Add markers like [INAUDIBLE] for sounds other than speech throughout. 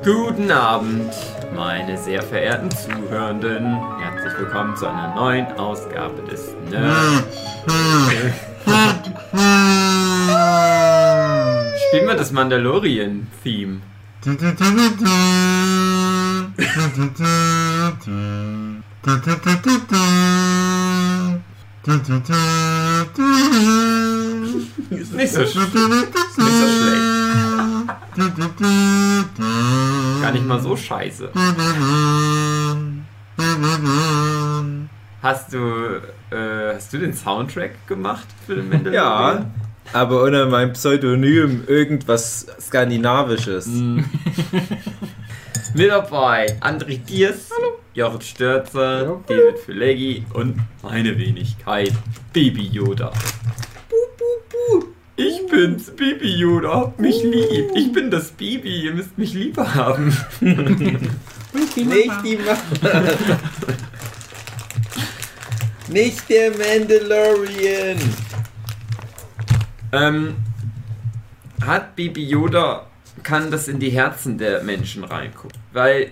Guten Abend, meine sehr verehrten Zuhörenden. Herzlich willkommen zu einer neuen Ausgabe des Nerd. Spielen wir das Mandalorian-Theme. Ist nicht so, sch ist nicht so schlecht. [LAUGHS] Gar nicht mal so scheiße. Hast du, äh, hast du den Soundtrack gemacht für den Mandalorian? Ja, aber unter meinem Pseudonym irgendwas Skandinavisches. [LAUGHS] Mit dabei André Diers, Jochen Störzer, David Fileggi und meine Wenigkeit, Baby Yoda. Buh, buh, buh. Ich bin's, Baby Yoda, habt mich lieb. Ich bin das Baby, ihr müsst mich lieber haben. [LAUGHS] Nicht die Mama. Nicht der Mandalorian. Ähm, hat Baby Yoda, kann das in die Herzen der Menschen reingucken? Weil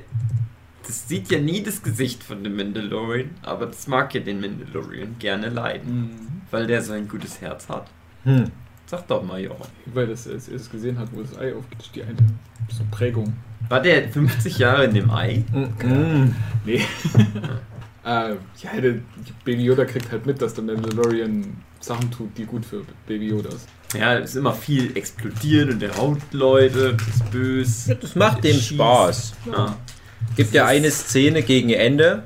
das sieht ja nie das Gesicht von dem Mandalorian, aber das mag ja den Mandalorian gerne leiden, weil der so ein gutes Herz hat. Hm. Sag doch mal, Jochen. Weil das als erstes gesehen hat, wo das Ei aufgeht, ist die eine so Prägung. War der 50 Jahre in dem Ei? Mm. Nee. äh, [LAUGHS] ja, der Baby Yoda kriegt halt mit, dass der Mandalorian Sachen tut, die gut für Baby Yoda ist. Ja, es ist immer viel explodieren und der haut Leute, ist böse. Das macht dem schießt. Spaß. Ja. Gibt ja eine Szene gegen Ende,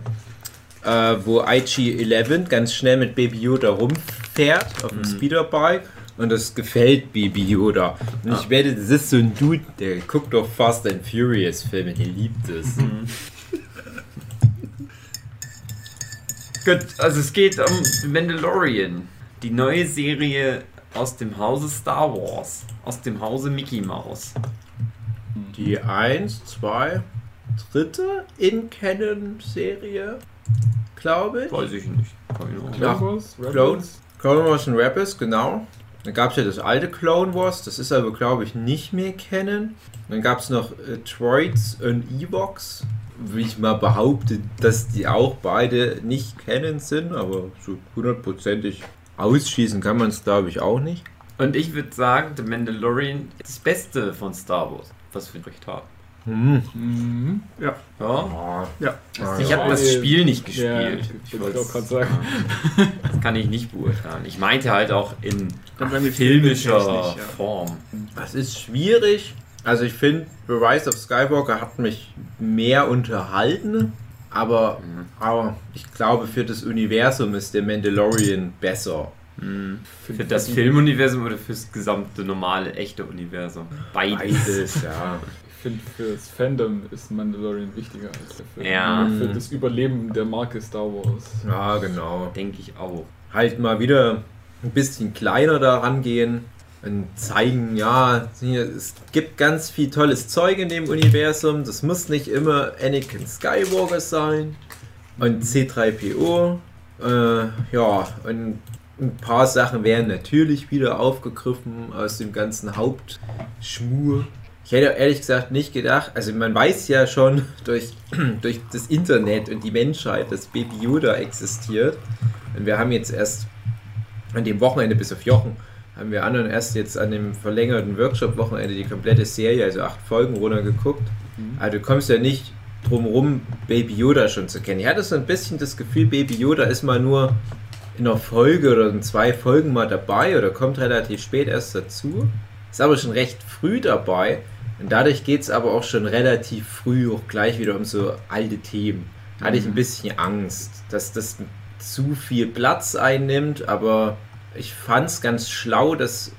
äh, wo IG-11 ganz schnell mit Baby Yoda rumfährt auf dem Speederbike und das gefällt Baby Yoda. Und ich wette, das ist so ein Dude, der guckt doch Fast and Furious Filme, der liebt es. Gut, also es geht um Mandalorian, die neue Serie aus dem Hause Star Wars, aus dem Hause Mickey Mouse. Die 1, 2, dritte In-Canon-Serie, glaube ich. Weiß ich nicht. Clone Wars? Clone, Wars und Rebels, genau. Dann gab es ja das alte Clone Wars, das ist aber, glaube ich, nicht mehr kennen. Dann gab es noch äh, Droids und Evox. Wie ich mal behaupte, dass die auch beide nicht kennen sind, aber so hundertprozentig ausschließen kann man es, glaube ich, auch nicht. Und ich würde sagen, The Mandalorian ist das Beste von Star Wars, was wir recht haben. Hm. Mhm. Ja. Ja? Ja. Ich ja. habe das Spiel nicht Ja, gespielt. ich wollte auch gerade sagen. [LAUGHS] Das kann ich nicht beurteilen. Ich meinte halt auch in filmischer ja. Form. Das ist schwierig. Also ich finde, The Rise of Skywalker hat mich mehr unterhalten, aber, aber ich glaube, für das Universum ist der Mandalorian besser. Hm. Für das Filmuniversum oder fürs gesamte normale, echte Universum? Beides. Beides, ja. Ich finde, für das Fandom ist Mandalorian wichtiger als der Film. Ja. Für das Überleben der Marke Star Wars. Ja, genau. Denke ich auch. Halt mal wieder ein bisschen kleiner da rangehen und zeigen, ja, es gibt ganz viel tolles Zeug in dem Universum. Das muss nicht immer Anakin Skywalker sein und C3PO. Äh, ja, und ein paar Sachen werden natürlich wieder aufgegriffen aus dem ganzen Hauptschmur. Ich hätte ehrlich gesagt nicht gedacht, also man weiß ja schon [LAUGHS] durch, [CLEARS THROAT] durch das Internet und die Menschheit, dass Baby Yoda existiert. Und wir haben jetzt erst an dem Wochenende bis auf Jochen, haben wir anderen erst jetzt an dem verlängerten Workshop-Wochenende die komplette Serie, also acht Folgen runtergeguckt. Also du kommst ja nicht drum rum, Baby Yoda schon zu kennen. Ich hatte so ein bisschen das Gefühl, Baby Yoda ist mal nur in einer Folge oder in zwei Folgen mal dabei oder kommt relativ spät erst dazu. Ist aber schon recht früh dabei. Und dadurch geht es aber auch schon relativ früh auch gleich wieder um so alte Themen. Da hatte ich ein bisschen Angst, dass das zu viel Platz einnimmt, aber ich fand es ganz schlau, dass,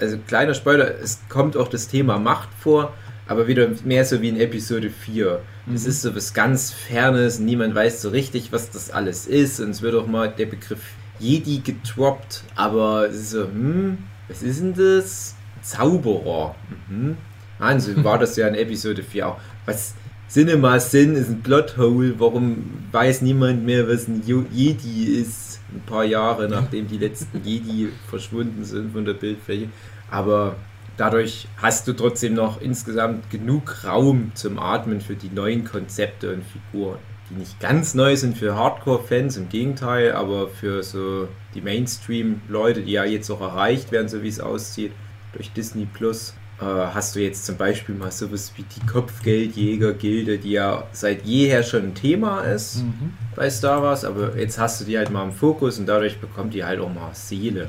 also kleiner Spoiler, es kommt auch das Thema Macht vor, aber wieder mehr so wie in Episode 4. Es ist so was ganz Fernes, niemand weiß so richtig, was das alles ist und es wird auch mal der Begriff Jedi getroppt, aber es ist so, hm, was ist denn das? Zauberer. Mhm. Also war das ja in Episode 4 auch. Was Cinema Sin ist ein Plothole, warum weiß niemand mehr, was ein Jedi ist? Ein paar Jahre nachdem die letzten Jedi verschwunden sind von der Bildfläche. Aber dadurch hast du trotzdem noch insgesamt genug Raum zum Atmen für die neuen Konzepte und Figuren, die nicht ganz neu sind für Hardcore-Fans, im Gegenteil, aber für so die Mainstream-Leute, die ja jetzt auch erreicht werden, so wie es aussieht, durch Disney Plus. Äh, hast du jetzt zum Beispiel mal sowas wie die Kopfgeldjäger-Gilde, die ja seit jeher schon ein Thema ist Mhm. bei Star Wars, aber jetzt hast du die halt mal im Fokus und dadurch bekommt die halt auch mal Seele.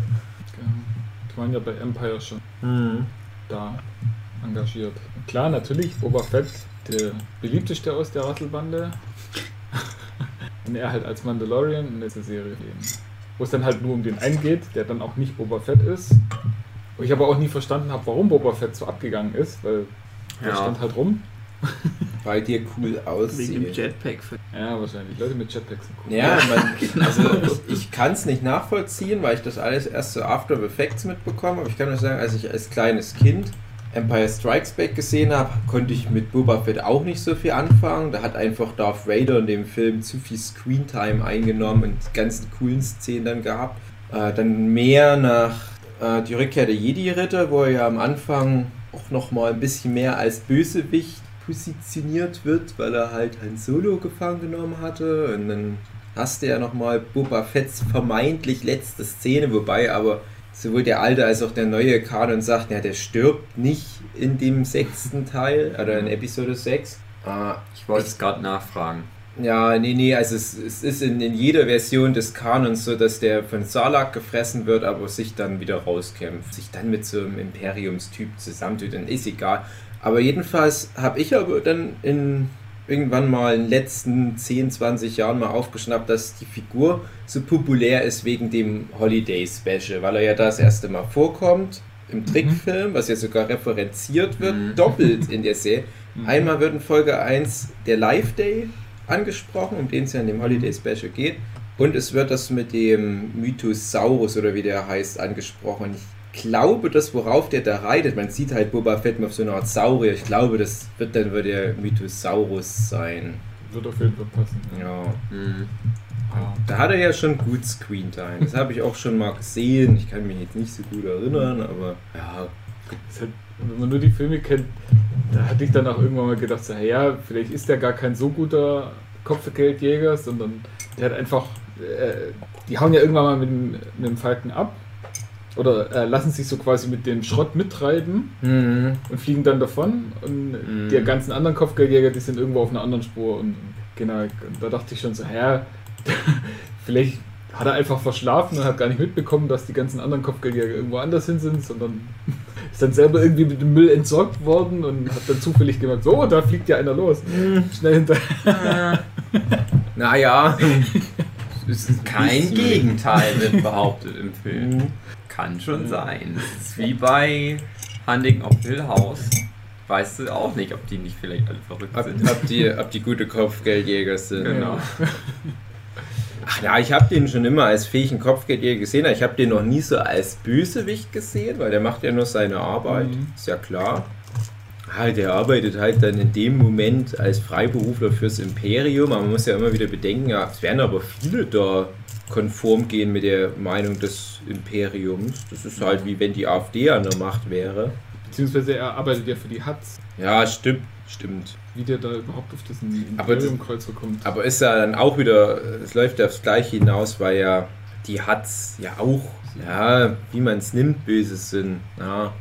Genau. Die waren ja bei Empire schon Mhm. da engagiert. Klar, natürlich, Boba Fett, der beliebteste aus der Rasselbande. [LAUGHS] Und er halt als Mandalorian in dieser Serie eben. Wo es dann halt nur um den einen geht, der dann auch nicht Boba Fett ist. Wo ich aber auch nie verstanden habe, warum Boba Fett so abgegangen ist, weil der Ja. stand halt rum. [LAUGHS] Weil dir cool Wegen dem aussieht. Jetpack. Ja, wahrscheinlich. Leute mit Jetpacks sind cool. Ja, [LAUGHS] man, also ich kann es nicht nachvollziehen, weil ich das alles erst so After Effects mitbekomme. Aber ich kann nur sagen, als ich als kleines Kind Empire Strikes Back gesehen habe, konnte ich mit Boba Fett auch nicht so viel anfangen. Da hat einfach Darth Vader in dem Film zu viel Screentime eingenommen und die ganzen coolen Szenen dann gehabt. Äh, dann mehr nach äh, die Rückkehr der Jedi-Ritter, wo er ja am Anfang auch nochmal ein bisschen mehr als Bösewicht positioniert wird, weil er halt Han Solo gefangen genommen hatte. Und dann hast du ja nochmal Boba Fett's vermeintlich letzte Szene, wobei aber sowohl der alte als auch der neue Kanon sagt, ja, der stirbt nicht in dem sechsten Teil, oder in Episode 6. Äh, Ich wollte es gerade nachfragen. Ja, nee, nee, also es, es ist in, in jeder Version des Kanons so, dass der von Salak gefressen wird, aber sich dann wieder rauskämpft. Sich dann mit so einem Imperiumstyp zusammentut, dann ist egal. Aber jedenfalls habe ich aber dann in irgendwann mal in den letzten 10, 20 Jahren mal aufgeschnappt, dass die Figur so populär ist wegen dem Holiday Special, weil er ja das erste Mal vorkommt im Trickfilm, was ja sogar referenziert wird, Mhm. doppelt in der Serie. Mhm. Einmal wird in Folge 1 der Live Day angesprochen, um den es ja in dem Holiday Special geht. Und es wird das mit dem Mythosaurus oder wie der heißt angesprochen. Ich glaube, das, worauf der da reitet, man sieht halt Boba Fett auf so einer Art Saurier. Ich glaube, das wird dann wohl der Mythosaurus sein. Wird auf jeden Fall passen. Ja. Mhm. Ah. Da hat er ja schon gut Screentime. Das habe ich auch schon mal gesehen. Ich kann mich jetzt nicht so gut erinnern, aber ja. Halt, wenn man nur die Filme kennt, da hatte ich dann auch irgendwann mal gedacht, so, hey, ja, vielleicht ist der gar kein so guter Kopfgeldjäger, sondern der hat einfach, äh, die hauen ja irgendwann mal mit dem, mit dem Falken ab oder äh, lassen sich so quasi mit dem Schrott mittreiben Mhm. und fliegen dann davon und Mhm. die ganzen anderen Kopfgeldjäger, die sind irgendwo auf einer anderen Spur und genau, und da dachte ich schon so, hä, [LAUGHS] vielleicht hat er einfach verschlafen und hat gar nicht mitbekommen, dass die ganzen anderen Kopfgeldjäger irgendwo anders hin sind, sondern [LAUGHS] ist dann selber irgendwie mit dem Müll entsorgt worden und hat dann zufällig gemerkt, so, da fliegt ja einer los. Schnell hinterher. [LAUGHS] Naja. Es ist kein Gegenteil, wird behauptet im Film. Mhm. Kann schon sein. Es ist wie bei Hunting of Hill House. Weißt du auch nicht, ob die nicht vielleicht alle verrückt Ob, sind. ob, die, ob die gute Kopfgeldjäger sind. Genau. Ach ja, ich habe den schon immer als fähigen Kopfgeldjäger gesehen. aber Ich habe den noch nie so als Bösewicht gesehen, weil der macht ja nur seine Arbeit. Mhm. Ist ja klar. Ah, der arbeitet halt dann in dem Moment als Freiberufler fürs Imperium. Aber man muss ja immer wieder bedenken, ja, es werden aber viele da konform gehen mit der Meinung des Imperiums. Das ist halt wie wenn die AfD an der Macht wäre. Beziehungsweise er arbeitet ja für die Hatz, Ja, stimmt, stimmt. wie der da überhaupt auf diesen Imperiumkreuzer kommt. Aber ist ja dann auch wieder, es läuft ja aufs Gleiche hinaus, weil ja die Hatz ja auch, ja, wie man es nimmt, böse sind. Ja,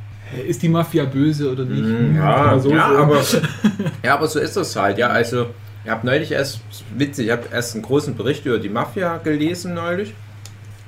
Ist die Mafia böse oder nicht? Mhm, ja, so ja, sagen. aber, [LAUGHS] ja, aber so ist das halt. Ja, also, ich habe neulich erst, witzig, ich habe erst einen großen Bericht über die Mafia gelesen neulich.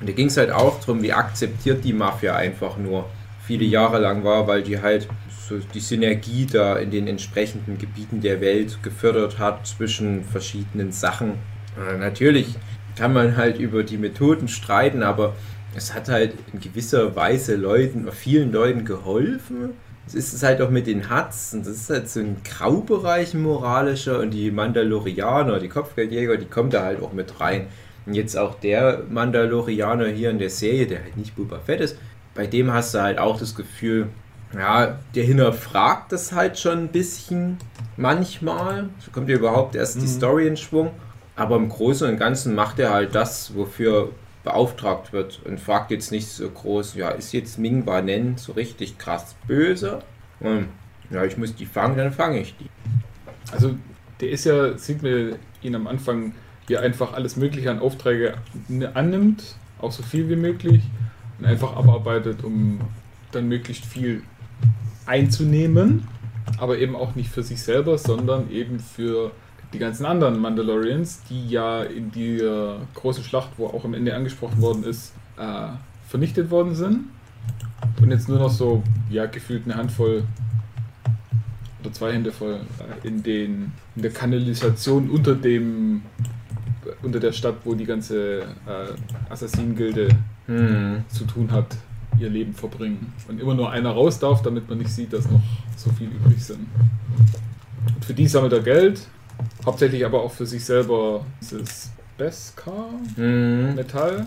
Und da ging es halt auch darum, wie akzeptiert die Mafia einfach nur viele Jahre lang war, weil die halt so die Synergie da in den entsprechenden Gebieten der Welt gefördert hat zwischen verschiedenen Sachen. Äh, natürlich kann man halt über die Methoden streiten, aber es hat halt in gewisser Weise Leuten, vielen Leuten geholfen. Es ist es halt auch mit den Hats und das ist halt so ein Graubereich moralischer und die Mandalorianer, die Kopfgeldjäger, die kommen da halt auch mit rein. Und jetzt auch der Mandalorianer hier in der Serie, der halt nicht Boba Fett ist, bei dem hast du halt auch das Gefühl, ja, der hinterfragt das halt schon ein bisschen manchmal. So kommt ja überhaupt erst die Mhm. Story in Schwung. Aber im Großen und Ganzen macht er halt das, wofür beauftragt wird und fragt jetzt nicht so groß, ja, ist jetzt Ming Nen so richtig krass böse? Und, ja, ich muss die fangen, dann fange ich die. Also der ist ja, sieht mir ihn am Anfang hier einfach alles Mögliche an Aufträge annimmt, auch so viel wie möglich und einfach abarbeitet, um dann möglichst viel einzunehmen, aber eben auch nicht für sich selber, sondern eben für die ganzen anderen Mandalorians, die ja in der großen Schlacht, wo auch am Ende angesprochen worden ist, äh, vernichtet worden sind. Und jetzt nur noch so, ja, gefühlt eine Handvoll oder zwei Hände voll äh, in, den, in der Kanalisation unter dem unter der Stadt, wo die ganze äh, Assassinen-Gilde hm. zu tun hat, ihr Leben verbringen. Und immer nur einer raus darf, damit man nicht sieht, dass noch so viel übrig sind. Und für die sammelt er Geld, hauptsächlich aber auch für sich selber dieses Beskar hm. Metall,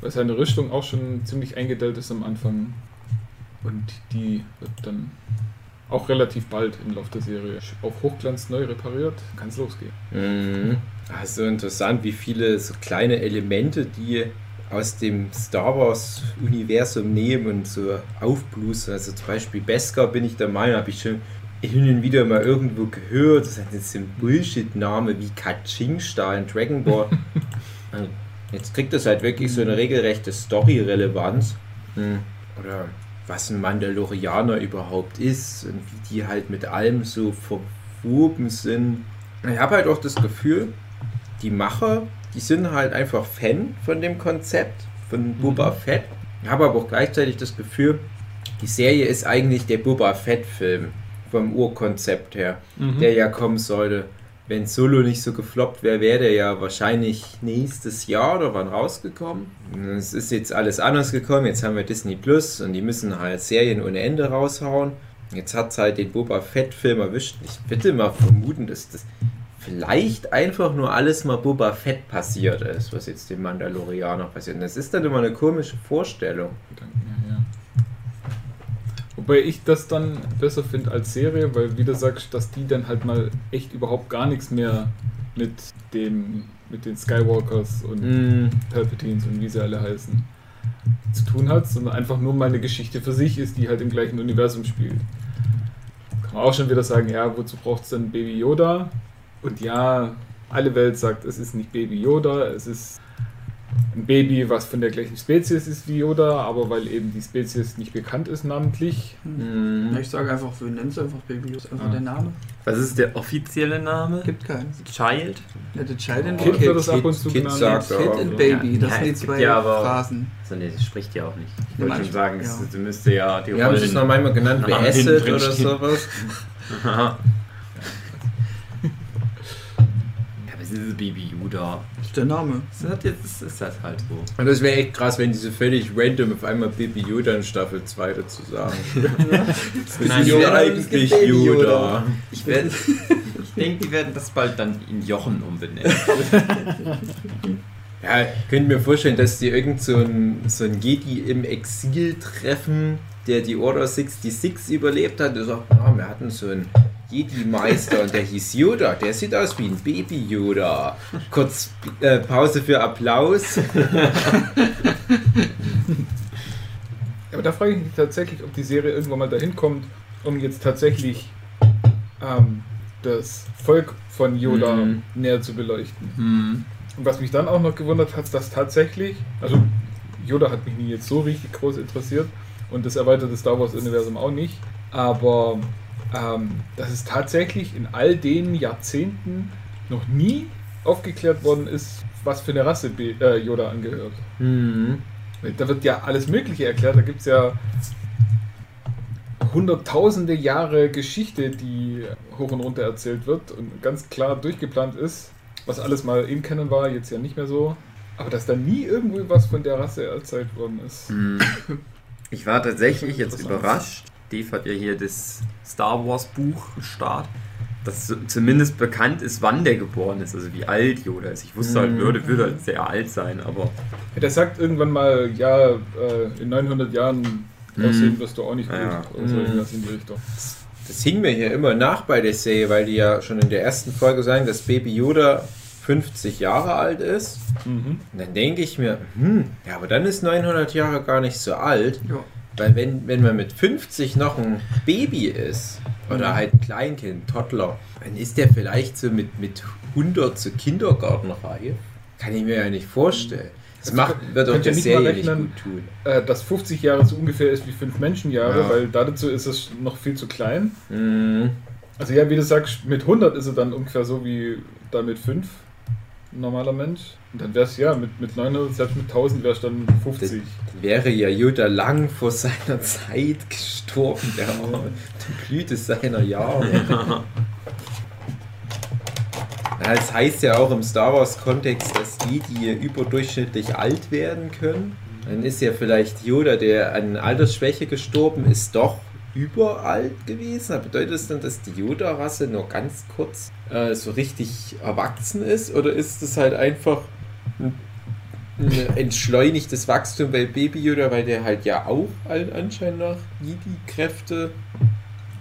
weil seine Rüstung auch schon ziemlich eingedellt ist am Anfang. Und die wird dann auch relativ bald im Laufe der Serie auf Hochglanz neu repariert. Kann es losgehen. Mhm. Also interessant, wie viele so kleine Elemente, die aus dem Star Wars-Universum nehmen und so aufblusen. Also zum Beispiel Beskar bin ich der Meinung, habe ich schon hin und wieder mal irgendwo gehört. Das ist ein Bullshit-Name wie Kaching-Star in Dragon Ball. [LAUGHS] jetzt kriegt das halt wirklich so eine regelrechte Story-Relevanz. Hm. Oder was ein Mandalorianer überhaupt ist und wie die halt mit allem so verwoben sind. Ich habe halt auch das Gefühl, die Macher, die sind halt einfach Fan von dem Konzept von Boba mhm. Fett. Ich habe aber auch gleichzeitig das Gefühl, die Serie ist eigentlich der Boba Fett-Film vom Urkonzept her, mhm. der ja kommen sollte wenn Solo nicht so gefloppt wäre, wäre der ja wahrscheinlich nächstes Jahr oder wann rausgekommen. Es ist jetzt alles anders gekommen. Jetzt haben wir Disney Plus und die müssen halt Serien ohne Ende raushauen. Jetzt hat es halt den Boba Fett-Film erwischt. Ich bitte mal vermuten, dass das vielleicht einfach nur alles mal Boba Fett passiert ist, was jetzt dem Mandalorianer passiert. Und das ist dann immer eine komische Vorstellung. Danke. Wobei ich das dann besser finde als Serie, weil wie du sagst, dass die dann halt mal echt überhaupt gar nichts mehr mit dem, mit den Skywalkers und mm. Palpatines und wie sie alle heißen, zu tun hat, sondern einfach nur mal eine Geschichte für sich ist, die halt im gleichen Universum spielt. Kann man auch schon wieder sagen, ja, wozu braucht es dann Baby Yoda? Und ja, alle Welt sagt, es ist nicht Baby Yoda, es ist ein Baby, was von der gleichen Spezies ist wie Yoda, aber weil eben die Spezies nicht bekannt ist namentlich. Hm. Ich sage einfach, wir nennen es einfach Baby Yoda, einfach ah. der Name. Was ist der offizielle Name? Gibt keinen. Child? Ja, der Child and Kid wird das ab und zu genannt. Sagt Kid and Baby, das ja, sind die zwei ja, aber, Phrasen. So, nee, das spricht ja auch nicht. Ich wollte schon sagen, ja. es müsste ja die Wir haben es noch manchmal genannt [LAUGHS] wie Acid oder sowas. [LAUGHS] das ist Baby Yoda. Das ist der Name. Das, hat jetzt, das ist das halt so. Und das wäre echt krass, wenn diese völlig random auf einmal Baby Yoda in Staffel 2 dazu sagen. [LAUGHS] das ist ja eigentlich Yoda. Ich, ich denke, die werden das bald dann in Jochen umbenennen. ja, könnt mir vorstellen, dass die irgend so ein, so ein Jedi im Exil treffen, der die Order 66 überlebt hat. Der sagt, ah, wir hatten so ein Jedi-Meister und der hieß Yoda. Der sieht aus wie ein Baby-Yoda. Kurz äh, Pause für Applaus. [LAUGHS] Aber da frage ich mich tatsächlich, ob die Serie irgendwann mal dahin kommt, um jetzt tatsächlich ähm, das Volk von Yoda mhm. näher zu beleuchten. Mhm. Und was mich dann auch noch gewundert hat, dass tatsächlich, also Yoda hat mich nie jetzt so richtig groß interessiert und das erweiterte Star Wars-Universum auch nicht, aber ähm, dass es tatsächlich in all den Jahrzehnten noch nie aufgeklärt worden ist, was für eine Rasse äh, Yoda angehört. Mhm. Da wird ja alles Mögliche erklärt. Da gibt es ja hunderttausende Jahre Geschichte, die hoch und runter erzählt wird und ganz klar durchgeplant ist, was alles mal im Kennen war, jetzt ja nicht mehr so. Aber dass da nie irgendwo was von der Rasse erzählt worden ist. Mhm. Ich war tatsächlich jetzt überrascht, Dave hat ja hier das Star Wars Buch Start, dass zumindest bekannt ist, wann der geboren ist, also wie alt Yoda ist. Ich wusste halt, mhm. würde, würde halt sehr alt sein, aber. Ja, der sagt irgendwann mal, ja, äh, in 900 Jahren aussehen mhm. wirst du auch nicht gut. Ja. Oder so mhm. irgendwas in die Richtung. Das hing mir hier immer nach bei der Serie, weil die ja schon in der ersten Folge sagen, dass Baby Yoda 50 Jahre alt ist. Mhm. Und dann denke ich mir, hm, ja, aber dann ist 900 Jahre gar nicht so alt. Ja. Weil wenn, wenn man mit 50 noch ein Baby ist, oder halt ein Kleinkind, Toddler, dann ist der vielleicht so mit, mit 100 zur Kindergartenreihe. Kann ich mir ja nicht vorstellen. Das Also macht, wird auch der Serie nicht gut tun. Äh, dass 50 Jahre so ungefähr ist wie 5 Menschenjahre, Ja. weil dazu ist es noch viel zu klein. Mhm. Also ja, wie du sagst, mit 100 ist er dann ungefähr so wie da mit 5, ein normaler Mensch. Und dann wär's ja, mit, mit 900, selbst mit 1000 wär's dann 50. Wäre ja Yoda lang vor seiner Zeit gestorben, der Arme. Die Blüte seiner Jahre. [LAUGHS] Ja, Es heißt ja auch im Star Wars-Kontext, dass die, die überdurchschnittlich alt werden können. Dann ist ja vielleicht Yoda, der an Altersschwäche gestorben ist, doch überalt gewesen. Aber bedeutet das dann, dass die Yoda-Rasse nur ganz kurz äh, so richtig erwachsen ist? Oder ist es halt einfach ein ein entschleunigtes Wachstum bei Baby Yoda, weil der halt ja auch allen Anschein nach Jedi-Kräfte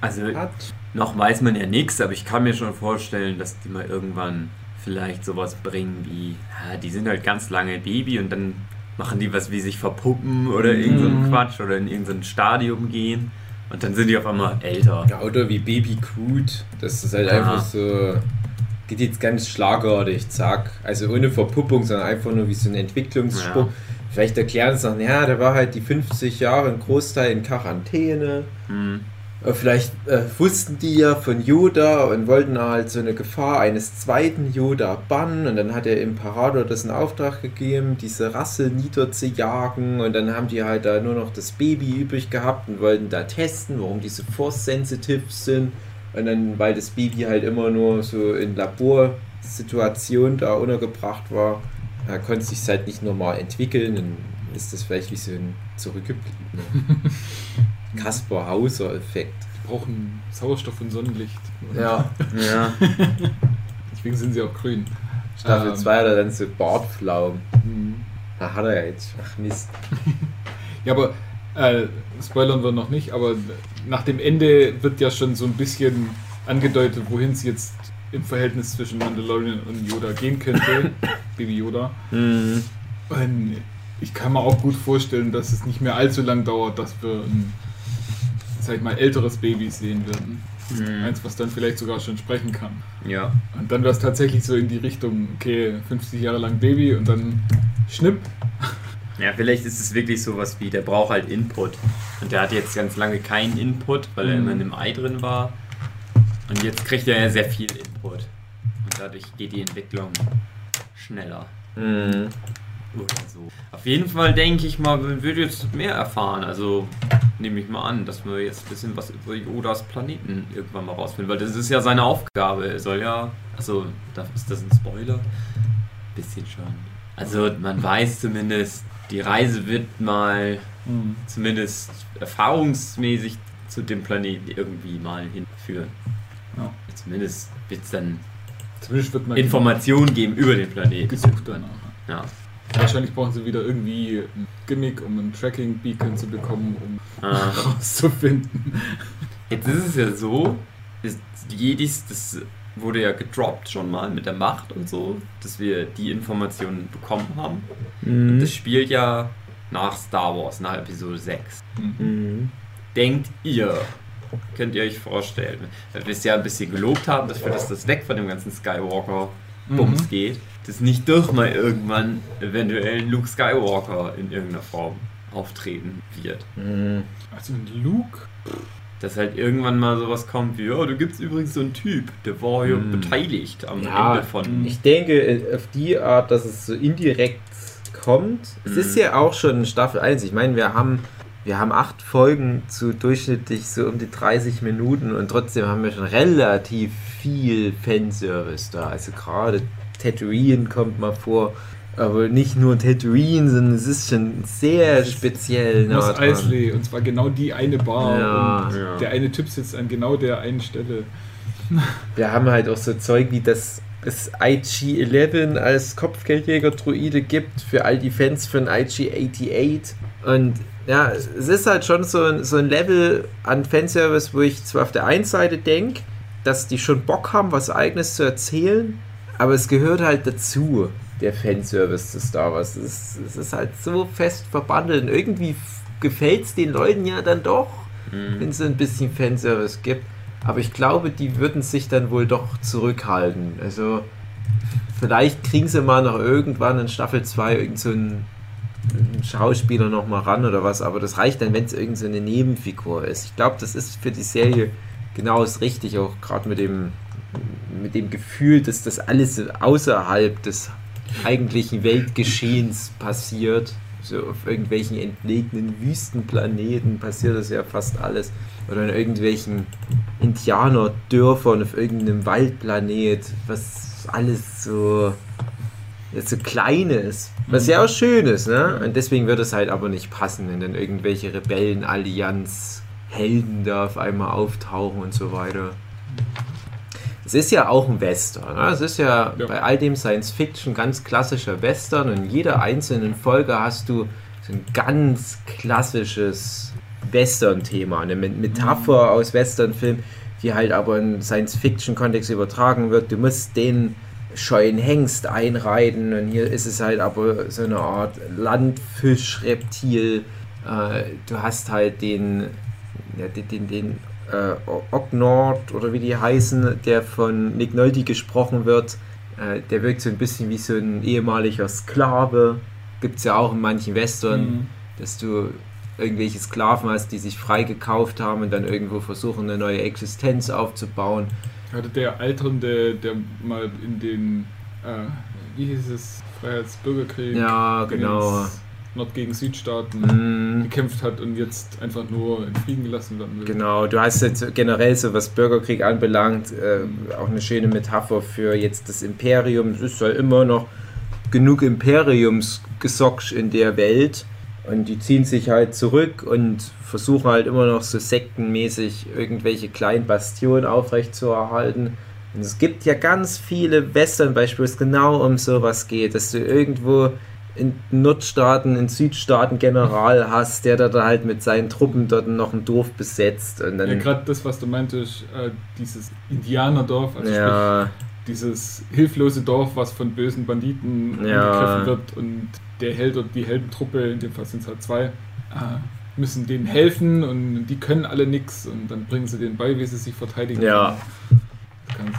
Also hat? noch weiß man ja nichts, aber ich kann mir schon vorstellen, dass die mal irgendwann vielleicht sowas bringen wie, ja, die sind halt ganz lange Baby und dann machen die was wie sich verpuppen oder irgend so ein Quatsch oder in irgendein Stadium gehen und dann sind die auf einmal älter. Ja, oder wie Baby Groot. Das ist halt Ja. einfach so. Geht jetzt ganz schlagartig, zack. Also ohne Verpuppung, sondern einfach nur wie so ein Entwicklungssprung. Ja. Vielleicht erklären sie noch, ja, der war halt die 50 Jahre ein Großteil in Quarantäne. Hm. Aber Vielleicht äh, wussten die ja von Yoda und wollten halt so eine Gefahr eines zweiten Yoda bannen. Und dann hat der Imperator das in Auftrag gegeben, diese Rasse niederzujagen. Und dann haben die halt da nur noch das Baby übrig gehabt und wollten da testen, warum die so force-sensitive sind. Und dann, weil das Baby halt immer nur so in Laborsituationen da untergebracht war, da konnte es sich halt nicht normal entwickeln. Dann ist das vielleicht wie so ein zurückgebliebener [LAUGHS] Kaspar Hauser-Effekt. Die brauchen Sauerstoff und Sonnenlicht. Ja, Ja. [LAUGHS] Deswegen sind sie auch grün. Staffel Ähm, 2 hat er dann so Bartflaumen. Mhm. Da hat er ja jetzt. Ach Mist. [LAUGHS] Ja, aber äh, spoilern wir noch nicht, aber nach dem Ende wird ja schon so ein bisschen angedeutet, wohin es jetzt im Verhältnis zwischen Mandalorian und Yoda gehen könnte. [LAUGHS] Baby Yoda. Mhm. Und ich kann mir auch gut vorstellen, dass es nicht mehr allzu lang dauert, dass wir ein, sag ich mal, älteres Baby sehen werden. Hm. Eins, was dann vielleicht sogar schon sprechen kann. Ja. Und dann wäre es tatsächlich so in die Richtung, okay, 50 Jahre lang Baby und dann Schnipp. Ja, vielleicht ist es wirklich sowas wie, der braucht halt Input. Und der hat jetzt ganz lange keinen Input, weil er Mhm. immer in dem Ei drin war. Und jetzt kriegt er ja sehr viel Input. Und dadurch geht die Entwicklung schneller. Mhm. Oder so. Auf jeden Fall denke ich mal, man wird jetzt mehr erfahren. Also nehme ich mal an, dass wir jetzt ein bisschen was über Yodas Planeten irgendwann mal rausfinden. Weil das ist ja seine Aufgabe. Er soll ja. Also, ist das ein Spoiler? Bisschen schon. Also man weiß zumindest, die Reise wird mal zumindest erfahrungsmäßig zu dem Planeten irgendwie mal hinführen. Ja. Zumindest wird es dann Zumindest wird Informationen geben über den Planeten. gesucht danach. Ja. Wahrscheinlich brauchen sie wieder irgendwie ein Gimmick, um ein Tracking-Beacon zu bekommen, um Ah. rauszufinden. Jetzt ist es ja so, ist Jedis, das wurde ja gedroppt schon mal mit der Macht und so, dass wir die Informationen bekommen haben. Mhm. Das spielt ja nach Star Wars, nach Episode 6. Mhm. Denkt ihr, könnt ihr euch vorstellen, weil wir es ja ein bisschen gelobt haben, dafür, dass das weg von dem ganzen Skywalker-Bums Mhm. geht, dass nicht doch mal irgendwann eventuell ein Luke Skywalker in irgendeiner Form auftreten wird. Mhm. Also ein Luke? Dass halt irgendwann mal sowas kommt wie, oh, du gibt's übrigens so einen Typ, der war ja Hm. beteiligt am Ja, Ende von. Ich denke äh, auf die Art, dass es so indirekt kommt. Es Mhm. ist ja auch schon Staffel 1. Ich meine, wir haben, wir haben acht Folgen zu durchschnittlich so um die 30 Minuten und trotzdem haben wir schon relativ viel Fanservice da. Also gerade Tatooine kommt mal vor. Aber nicht nur Tatooine, sondern es ist schon sehr ist speziell nah Mos. Eisley und zwar genau die eine Bar Ja. und Ja. der eine Typ sitzt an genau der einen Stelle. [LAUGHS] Wir haben halt auch so Zeug wie das es IG-11 als Kopfgeldjäger-Druide gibt für all die Fans von IG-88. Und ja, es ist halt schon so ein, so ein Level an Fanservice, wo ich zwar auf der einen Seite denke, dass die schon Bock haben, was eigenes zu erzählen, aber es gehört halt dazu, der Fanservice zu Star Wars. Es ist, es ist halt so fest verbandelt. Und irgendwie gefällt es den Leuten ja dann doch, Mhm. wenn es ein bisschen Fanservice gibt. Aber ich glaube, die würden sich dann wohl doch zurückhalten. Also, vielleicht kriegen sie mal noch irgendwann in Staffel 2 irgend so einen, Schauspieler noch mal ran oder was. Aber das reicht dann, wenn es irgend so eine Nebenfigur ist. Ich glaube, das ist für die Serie genau das Richtige, auch gerade mit dem, mit dem Gefühl, dass das alles außerhalb des eigentlichen Weltgeschehens passiert. So auf irgendwelchen entlegenen Wüstenplaneten passiert das ja fast alles. Oder in irgendwelchen Indianerdörfern auf irgendeinem Waldplanet, was alles so, so klein ist. Was ja auch schön ist, ne? Und deswegen wird es halt aber nicht passen, wenn dann irgendwelche Rebellenallianz Helden da auf einmal auftauchen und so weiter. Es ist ja auch ein Western. Ne? Es ist ja, Ja. bei all dem Science Fiction ganz klassischer Western. Und in jeder einzelnen Folge hast du so ein ganz klassisches Western-Thema. Eine Me- Metapher aus Western-Film, die halt aber in Science-Fiction-Kontext übertragen wird. Du musst den scheuen Hengst einreiten und hier ist es halt aber so eine Art Landfisch-Reptil. Äh, du hast halt den, ja, den, den, den äh, Ognord oder wie die heißen, der von Nick Nolte gesprochen wird. Äh, der wirkt so ein bisschen wie so ein ehemaliger Sklave. Gibt es ja auch in manchen Western, Mhm. dass du irgendwelche Sklaven hast, die sich freigekauft haben und dann irgendwo versuchen, eine neue Existenz aufzubauen. Hatte der Alternde, der mal in den, äh, wie hieß es, Freiheitsbürgerkrieg, Ja, genau. Dingens, Nord gegen Südstaaten Mhm. gekämpft hat und jetzt einfach nur in Frieden gelassen werden will. Genau, du hast jetzt generell so, was Bürgerkrieg anbelangt, äh, auch eine schöne Metapher für jetzt das Imperium. Es ist ja immer noch genug Imperiumsgesocks in der Welt und die ziehen sich halt zurück und versuchen halt immer noch so sektenmäßig irgendwelche kleinen Bastionen aufrechtzuerhalten. Und es gibt ja ganz viele Western-Beispiele, wo es genau um sowas geht, dass du irgendwo in Nordstaaten, in Südstaaten General hast, der da halt mit seinen Truppen dort noch ein Dorf besetzt und Ja, dann gerade das, was du meintest, äh, dieses Indianerdorf, also ja, sprich dieses hilflose Dorf, was von bösen Banditen Ja. angegriffen wird und der Held oder die Heldentruppe, in dem Fall sind es halt zwei, äh, müssen denen helfen und die können alle nix und dann bringen sie denen bei, wie sie sich verteidigen. Ja.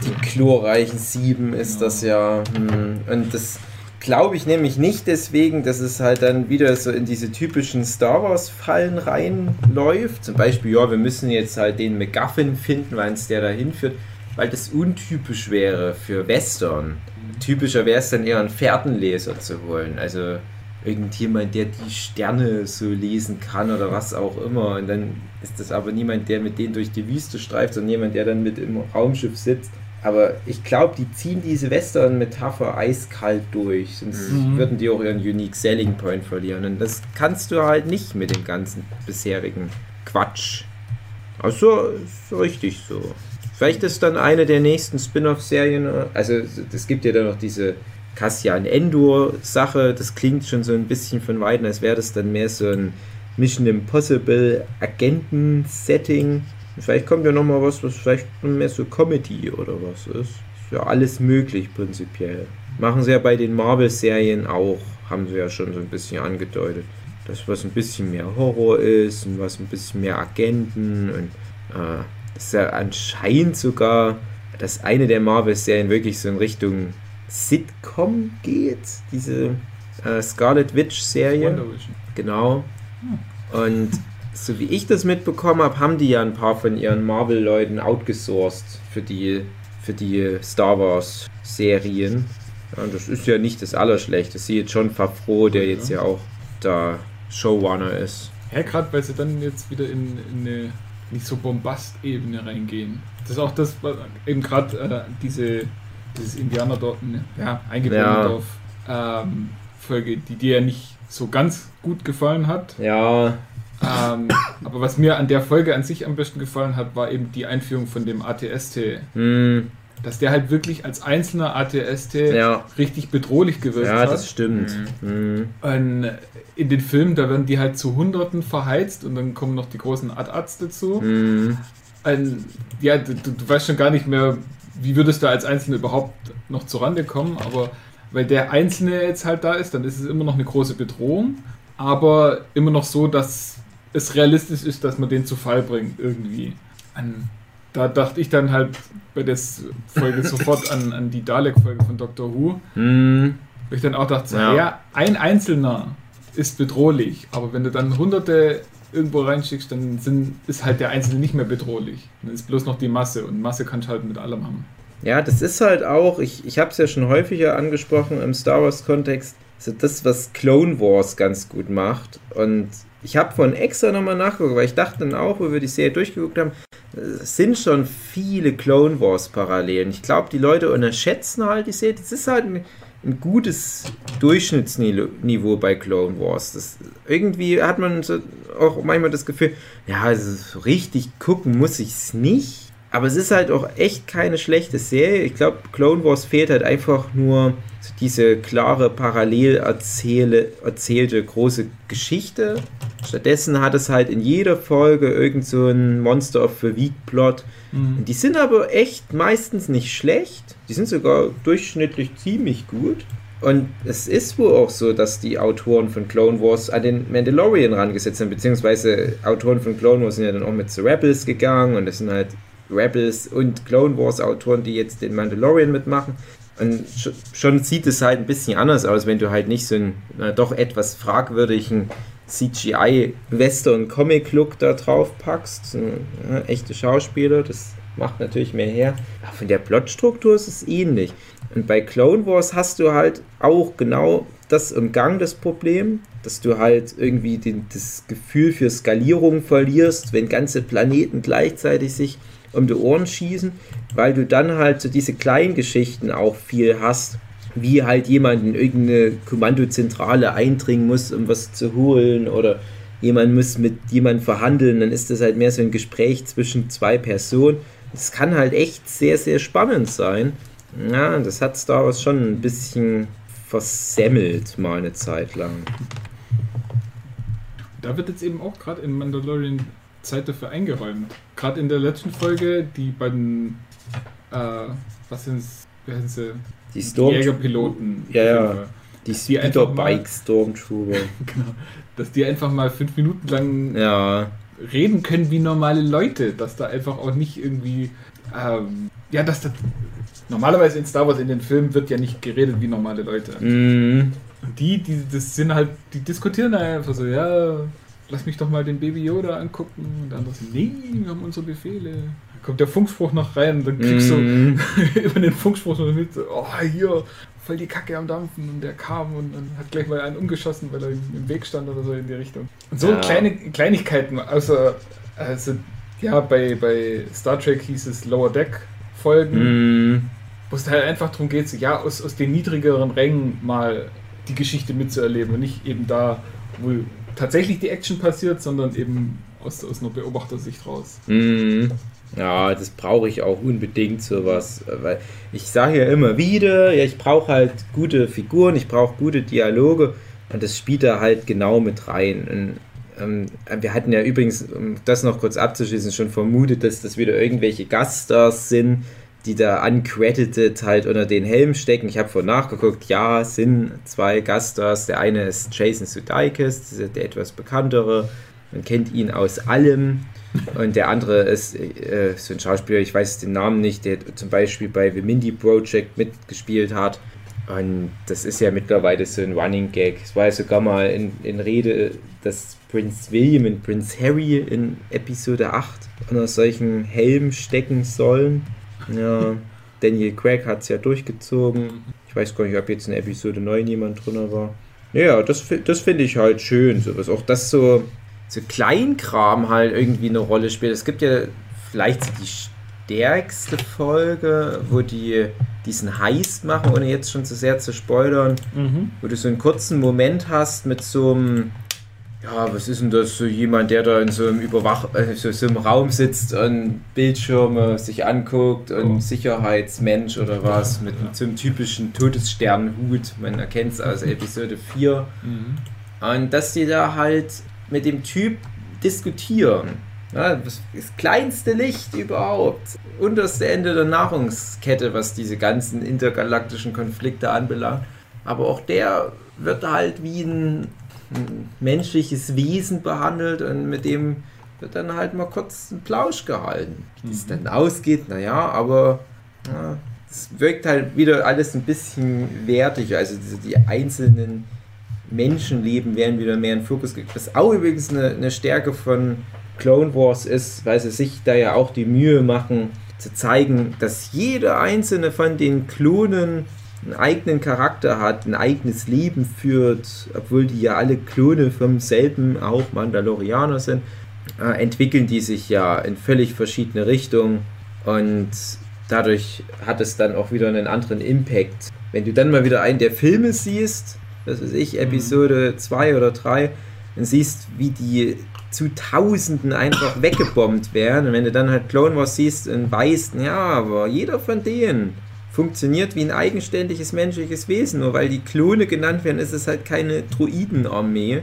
die chlorreichen Sieben ist Genau. das ja. Hm. Und das glaube ich nämlich nicht deswegen, dass es halt dann wieder so in diese typischen Star Wars-Fallen reinläuft. Zum Beispiel, ja, wir müssen jetzt halt den MacGuffin finden, weil uns der da hinführt, weil das untypisch wäre für Western. Typischer wäre es dann eher einen Fährtenleser zu holen. Also irgendjemand, der die Sterne so lesen kann oder was auch immer. Und dann ist das aber niemand, der mit denen durch die Wüste streift, sondern jemand, der dann mit im Raumschiff sitzt. Aber ich glaube, die ziehen diese Western-Metapher eiskalt durch, sonst Mhm. würden die auch ihren Unique Selling Point verlieren. Und das kannst du halt nicht mit dem ganzen bisherigen Quatsch. Also, ist richtig so. Vielleicht ist dann eine der nächsten Spin-off-Serien, also es gibt ja dann noch diese Cassian Endor-Sache, das klingt schon so ein bisschen von Weitem, als wäre das dann mehr so ein Mission Impossible Agenten-Setting. Vielleicht kommt ja nochmal was, was vielleicht mehr so Comedy oder was ist. Ist ja alles möglich prinzipiell. Machen sie ja bei den Marvel-Serien auch, haben sie ja schon so ein bisschen angedeutet. Dass was ein bisschen mehr Horror ist und was ein bisschen mehr Agenten und äh, das ist ja anscheinend sogar, dass eine der Marvel-Serien wirklich so in Richtung Sitcom geht. Diese äh, Scarlet Witch-Serie. Genau. Und so wie ich das mitbekommen habe, haben die ja ein paar von ihren Marvel-Leuten outgesourced für die, für die Star Wars-Serien. Ja, das ist ja nicht das Allerschlechteste. Siehe John Favreau, der jetzt ja auch da Showrunner ist. Ja, gerade weil sie dann jetzt wieder in, in eine nicht so Bombast-Ebene reingehen. Das ist auch das, was eben gerade äh, diese, dieses Indianerdorf, ne, ja, eingeborene Ja. Ähm, Folge, die dir ja nicht so ganz gut gefallen hat. Ja, Ähm, aber was mir an der Folge an sich am besten gefallen hat, war eben die Einführung von dem ATST. hm, Dass der halt wirklich als einzelner ATST ja, richtig bedrohlich gewirkt ja, hat. das stimmt. Hm. Und in den Filmen, da werden die halt zu Hunderten verheizt und dann kommen noch die großen Ad-Ads dazu. Hm. Und ja, du, du du weißt schon gar nicht mehr, wie würdest du als Einzelne überhaupt noch zurande kommen, aber weil der Einzelne jetzt halt da ist, dann ist es immer noch eine große Bedrohung, aber immer noch so, dass es realistisch ist, dass man den zu Fall bringt irgendwie. An, da dachte ich dann halt bei der Folge [LAUGHS] sofort an, an die Dalek-Folge von Doctor Who, Mhm. wo ich dann auch dachte, Ja. ja. ein Einzelner ist bedrohlich, aber wenn du dann Hunderte irgendwo reinschickst, dann sind, ist halt der Einzelne nicht mehr bedrohlich. Dann ist bloß noch die Masse und Masse kannst du halt mit allem haben. Ja, das ist halt auch, ich, ich habe es ja schon häufiger angesprochen im Star Wars-Kontext, so das, was Clone Wars ganz gut macht. Und ich habe von extra nochmal nachgeguckt, weil ich dachte dann auch, wo wir die Serie durchgeguckt haben, es sind schon viele Clone Wars-Parallelen. Ich glaube, die Leute unterschätzen halt die Serie. Das ist halt ein, ein gutes Durchschnittsniveau bei Clone Wars. Das, irgendwie hat man so auch manchmal das Gefühl, ja, also so richtig gucken muss ich es nicht. Aber es ist halt auch echt keine schlechte Serie. Ich glaube, Clone Wars fehlt halt einfach nur diese klare, parallel erzähle, erzählte große Geschichte. Stattdessen hat es halt in jeder Folge irgend so ein Monster of the Week Plot. Und die sind aber echt meistens nicht schlecht. Die sind sogar durchschnittlich ziemlich gut. Und es ist wohl auch so, dass die Autoren von Clone Wars an den Mandalorian rangesetzt haben, beziehungsweise Autoren von Clone Wars sind ja dann auch mit The Rebels gegangen und das sind halt Rebels und Clone Wars Autoren, die jetzt den Mandalorian mitmachen. Und sch- schon sieht es halt ein bisschen anders aus, wenn du halt nicht so einen na, doch etwas fragwürdigen CGI-Western-Comic-Look da drauf packst. Ja, echte Schauspieler, das macht natürlich mehr her. Aber von der Plotstruktur ist es ähnlich. Und bei Clone Wars hast du halt auch genau das im Gang das Problem, dass du halt irgendwie den, das Gefühl für Skalierung verlierst, wenn ganze Planeten gleichzeitig sich um die Ohren schießen, weil du dann halt so diese kleinen Geschichten auch viel hast, wie halt jemand in irgendeine Kommandozentrale eindringen muss, um was zu holen oder jemand muss mit jemandem verhandeln, dann ist das halt mehr so ein Gespräch zwischen zwei Personen. Das kann halt echt sehr, sehr spannend sein. Ja, das hat Star Wars schon ein bisschen versemmelt mal eine Zeit lang. Da wird jetzt eben auch gerade in Mandalorian Zeit dafür eingeräumt. Gerade in der letzten Folge, die beiden, äh, was sind's, wie heißen sie? Die Storm Jägerpiloten. Ja, ja. die Speederbike Stormtrooper. [LAUGHS] Genau. Dass die einfach mal fünf Minuten lang Ja, reden können wie normale Leute. Dass da einfach auch nicht irgendwie, ähm, ja, dass das, normalerweise in Star Wars in den Filmen wird ja nicht geredet wie normale Leute. mhm. Und die, die, das sind halt, die diskutieren da einfach so, ja, lass mich doch mal den Baby Yoda angucken. Und der andere so, nee, wir haben unsere Befehle. Dann kommt der Funkspruch noch rein und dann kriegst Mhm. [LAUGHS] du über den Funkspruch so mit, so, oh, hier, voll die Kacke am Dampfen. Und der kam und dann hat gleich mal einen umgeschossen, weil er im Weg stand oder so in die Richtung. Und so Ja. kleine Kleinigkeiten, außer, also, ja, bei, bei Star Trek hieß es Lower Deck Folgen Mhm. wo es halt einfach darum geht, so, ja, aus, aus den niedrigeren Rängen mal die Geschichte mitzuerleben und nicht eben da, wo tatsächlich die Action passiert, sondern eben aus, aus einer Beobachtersicht raus. Mhm. Ja, das brauche ich auch unbedingt sowas, weil ich sage ja immer wieder, ja, ich brauche halt gute Figuren, ich brauche gute Dialoge und das spielt da halt genau mit rein. Und, ähm, wir hatten ja übrigens, um das noch kurz abzuschließen, schon vermutet, dass das wieder irgendwelche Gaststars sind, die da uncredited halt unter den Helm stecken. Ich habe vorhin nachgeguckt, ja, sind zwei Gaststars. Der eine ist Jason Sudeikis, der etwas bekanntere. Man kennt ihn aus allem. Und der andere ist äh, so ein Schauspieler, ich weiß den Namen nicht, der zum Beispiel bei The Mindy Project mitgespielt hat. Und das ist ja mittlerweile so ein Running Gag. Es war ja sogar mal in, in Rede, dass Prinz William und Prinz Harry in Episode 8 unter solchen Helm stecken sollen. Ja, Daniel Craig hat es ja durchgezogen. Ich weiß gar nicht, ob jetzt in Episode 9 jemand drin war. Ja, das, das finde ich halt schön. Sowas. Auch das so, so Kleinkram halt irgendwie eine Rolle spielt. Es gibt ja vielleicht die stärkste Folge, wo die diesen Heist machen, ohne jetzt schon zu sehr zu spoilern, wo du so einen kurzen Moment hast mit so einem, ja, was ist denn das, so jemand, der da in so einem Überwach, äh, so, so einem Raum sitzt und Bildschirme sich anguckt und Oh. Sicherheitsmensch oder was, mit so einem typischen Todessternhut, man erkennt es aus Episode 4. Und dass die da halt mit dem Typ diskutieren. Ja, das, das kleinste Licht überhaupt. Unterste Ende der Nahrungskette, was diese ganzen intergalaktischen Konflikte anbelangt. Aber auch der wird halt wie ein, ein menschliches Wesen behandelt und mit dem wird dann halt mal kurz ein Plausch gehalten. Wie es dann ausgeht, naja, aber ja, es wirkt halt wieder alles ein bisschen wertig. Also diese, die einzelnen Menschenleben werden wieder mehr in Fokus gekriegt. Was auch übrigens eine, eine Stärke von Clone Wars ist, weil sie sich da ja auch die Mühe machen, zu zeigen, dass jeder einzelne von den Klonen einen eigenen Charakter hat, ein eigenes Leben führt, obwohl die ja alle Klone vom selben auch Mandalorianer sind, äh, entwickeln die sich ja in völlig verschiedene Richtungen und dadurch hat es dann auch wieder einen anderen Impact. Wenn du dann mal wieder einen der Filme siehst, das weiß ich, Episode 2 oder 3, dann siehst, wie die zu Tausenden einfach [COUGHS] weggebombt werden. Und wenn du dann halt Clone Wars siehst und weißt, ja, aber jeder von denen funktioniert wie ein eigenständiges menschliches Wesen. Nur weil die Klone genannt werden, ist es halt keine Druidenarmee.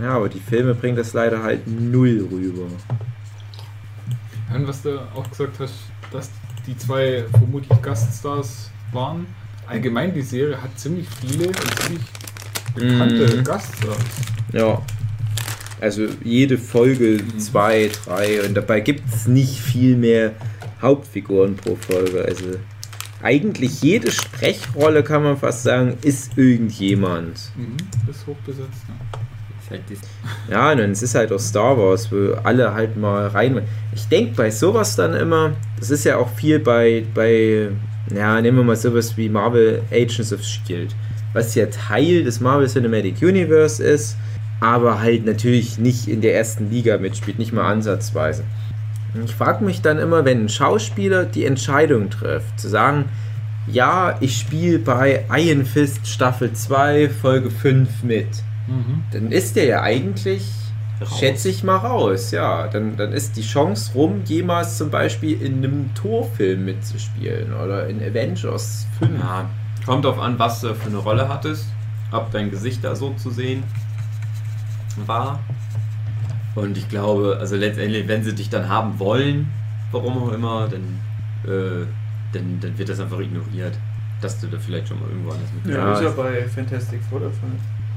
Ja, aber die Filme bringen das leider halt null rüber. Und was du auch gesagt hast, dass die zwei vermutlich Gaststars waren. Allgemein die Serie hat ziemlich viele und ziemlich bekannte Mhm. Gaststars. Ja. Also jede Folge zwei, drei und dabei gibt es nicht viel mehr Hauptfiguren pro Folge. Also eigentlich jede Sprechrolle kann man fast sagen, ist irgendjemand. Mhm. Ist hochbesetzt. Ja. Ist halt Ja, und es ist halt auch Star Wars, wo alle halt mal rein. Ich denke bei sowas dann immer, das ist ja auch viel bei, bei, ja, nehmen wir mal sowas wie Marvel Agents of Shield, was ja Teil des Marvel Cinematic Universe ist, aber halt natürlich nicht in der ersten Liga mitspielt, nicht mal ansatzweise. Ich frage mich dann immer, wenn ein Schauspieler die Entscheidung trifft, zu sagen, ja, ich spiele bei Iron Fist Staffel 2, Folge 5 mit Mhm. dann ist der ja eigentlich, Raus. schätze ich mal raus, ja. Dann, dann ist die Chance rum, jemals zum Beispiel in einem Torfilm mitzuspielen oder in Avengers 5. Ja, kommt drauf an, was du für eine Rolle hattest. Ob dein Gesicht da so zu sehen war. Und ich glaube, also letztendlich, wenn sie dich dann haben wollen, warum auch immer, dann, äh, dann, dann wird das einfach ignoriert. Dass du da vielleicht schon mal irgendwo anders mit Ja, Ja. ist ja bei Fantastic Four der Fall.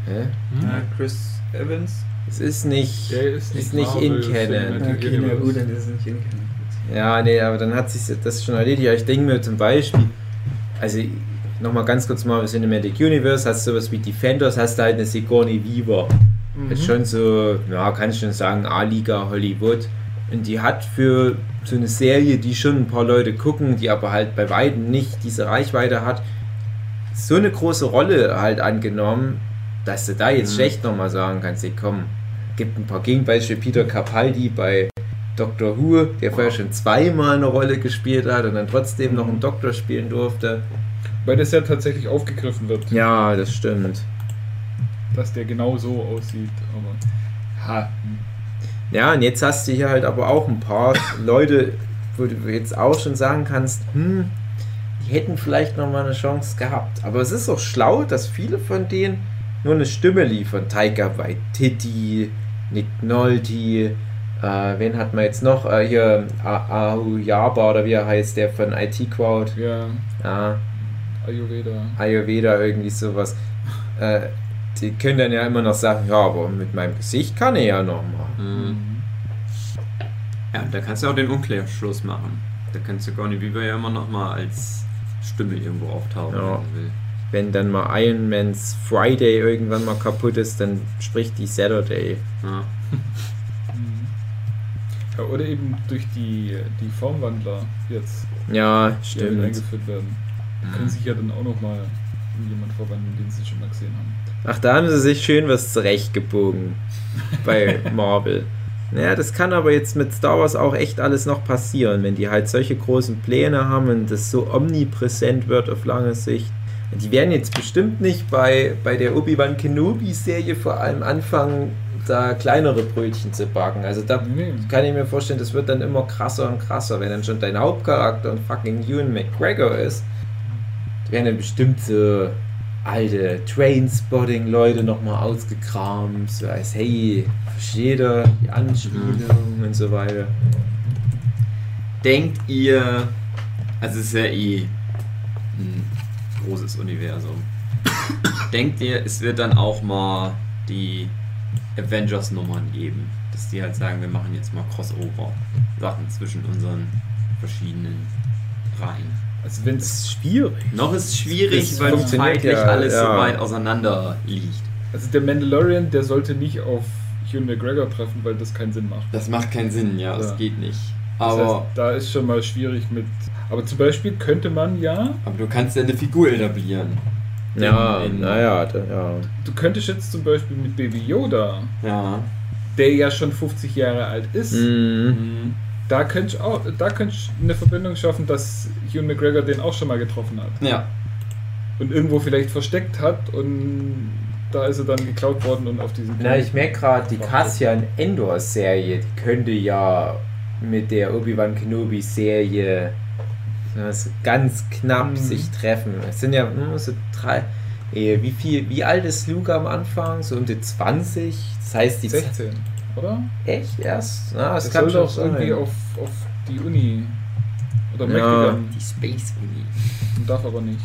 Hä? Mhm. Ja, Chris Evans. Es ist nicht. Der ist nicht, Ist nicht in Canon. Okay, na gut, dann ist es nicht in Canon. Ja, nee, aber dann hat sich das schon erledigt. Ja, ich denke mir zum Beispiel, also nochmal ganz kurz mal Cinematic Universe, hast du sowas wie Defenders, hast du halt eine Sigourney Weaver. Mhm. Ist schon so, ja, kann ich schon sagen, A-Liga Hollywood. Und die hat für so eine Serie, die schon ein paar Leute gucken, die aber halt bei weitem nicht diese Reichweite hat, so eine große Rolle halt angenommen, dass du da jetzt Mhm. schlecht nochmal sagen kannst, ey, komm, gibt ein paar Gegenbeispiele. Peter Capaldi bei Doctor Who, der vorher schon zweimal eine Rolle gespielt hat und dann trotzdem noch einen Doktor spielen durfte. Weil das ja tatsächlich aufgegriffen wird, Ja, das stimmt. Dass der genau so aussieht. Aber ha. Ja, und jetzt hast du hier halt aber auch ein paar Leute, wo du jetzt auch schon sagen kannst, hm, die hätten vielleicht noch mal eine Chance gehabt. Aber es ist auch schlau, dass viele von denen nur eine Stimme liefern. Taika Waititi, Nick Nolte, äh, wen hat man jetzt noch? Äh, hier, A- Ahu Yaba oder wie er heißt, der von IT Crowd. ja, Ja, Ayurveda. Ayurveda, irgendwie sowas. Äh, die können dann ja immer noch sagen, ja, aber mit meinem Gesicht kann er ja noch mal. Mhm. Ja, da kannst du auch den Umkehrschluss machen. Da kannst du Goni Weaver ja immer noch mal als Stimme irgendwo auftauchen, Ja. wenn wenn dann mal Iron Man's Friday irgendwann mal kaputt ist, dann spricht die Saturday. Ja. Mhm. Ja, oder eben durch die, die Formwandler jetzt Ja, die stimmt. eingeführt werden. Die können sich ja dann auch nochmal in jemand verwandeln, den sie schon mal gesehen haben. Ach, da haben sie sich schön was zurechtgebogen bei [LAUGHS] Marvel. Naja, das kann aber jetzt mit Star Wars auch echt alles noch passieren, wenn die halt solche großen Pläne haben und das so omnipräsent wird auf lange Sicht. Die werden jetzt bestimmt nicht bei, bei der Obi-Wan Kenobi-Serie vor allem anfangen, da kleinere Brötchen zu backen. Also da Nee. kann ich mir vorstellen, das wird dann immer krasser und krasser, wenn dann schon dein Hauptcharakter ein fucking Ewan McGregor ist. Die werden dann bestimmt so alte Trainspotting-Leute nochmal ausgekramt, so als hey, versteht ihr die Anspielung und so weiter. Denkt ihr, also es ist ja eh ein großes Universum. Denkt ihr, es wird dann auch mal die Avengers-Nummern geben? Dass die halt sagen, wir machen jetzt mal Crossover-Sachen zwischen unseren verschiedenen Reihen. Also wenn es schwierig. Noch ist es schwierig, Das weil zeitlich ja, alles so ja. weit auseinander liegt. Also der Mandalorian, der sollte nicht auf Ewan McGregor treffen, weil das keinen Sinn macht. Das macht keinen Sinn, ja, das Ja. geht nicht. Das Aber, heißt, da ist schon mal schwierig mit. Aber zum Beispiel könnte man ja, aber du kannst ja eine Figur etablieren. Ja, naja, ja. du könntest jetzt zum Beispiel mit Baby Yoda, Ja. der ja schon 50 Jahre alt ist, Mhm. Da könntest du auch, da könntest du eine Verbindung schaffen, dass Ewan McGregor den auch schon mal getroffen hat. Ja. Und irgendwo vielleicht versteckt hat und da ist er dann geklaut worden und auf diesen. Na, ich merke gerade, die Cassian Endor-Serie, die könnte ja mit der Obi-Wan Kenobi-Serie so ganz knapp Mhm. sich treffen. Es sind ja nur so drei. eh, Wie viel, wie alt ist Luke am Anfang? So um die 20? Das heißt, die 16, oder? echt erst? Na, Das das soll kann schon doch irgendwie auf, auf die Uni. Oder Ja. Die Space Uni. und darf aber nicht.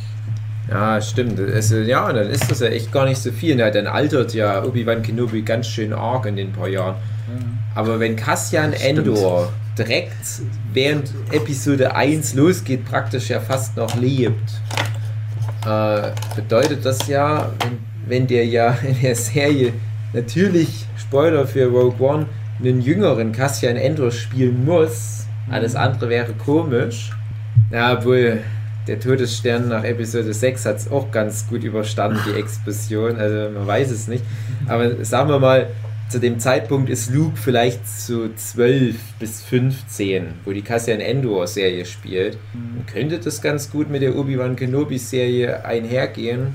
Ja, stimmt. Also, ja, dann ist das ja echt gar nicht so viel. Na, dann altert ja Obi-Wan Kenobi ganz schön arg in den paar Jahren. Ja. Aber wenn Cassian. Endor direkt während Episode 1 losgeht, praktisch ja fast noch lebt, äh, bedeutet das ja, wenn, wenn der ja [LAUGHS] in der Serie natürlich, Spoiler für Rogue One, einen jüngeren Cassian Endor spielen muss, alles andere wäre komisch. Ja, obwohl der Todesstern nach Episode 6 hat es auch ganz gut überstanden, die Explosion. Also man weiß es nicht. Aber sagen wir mal, zu dem Zeitpunkt ist Luke vielleicht so 12 bis 15, wo die Cassian Endor Serie spielt. Dann könnte das ganz gut mit der Obi-Wan Kenobi Serie einhergehen,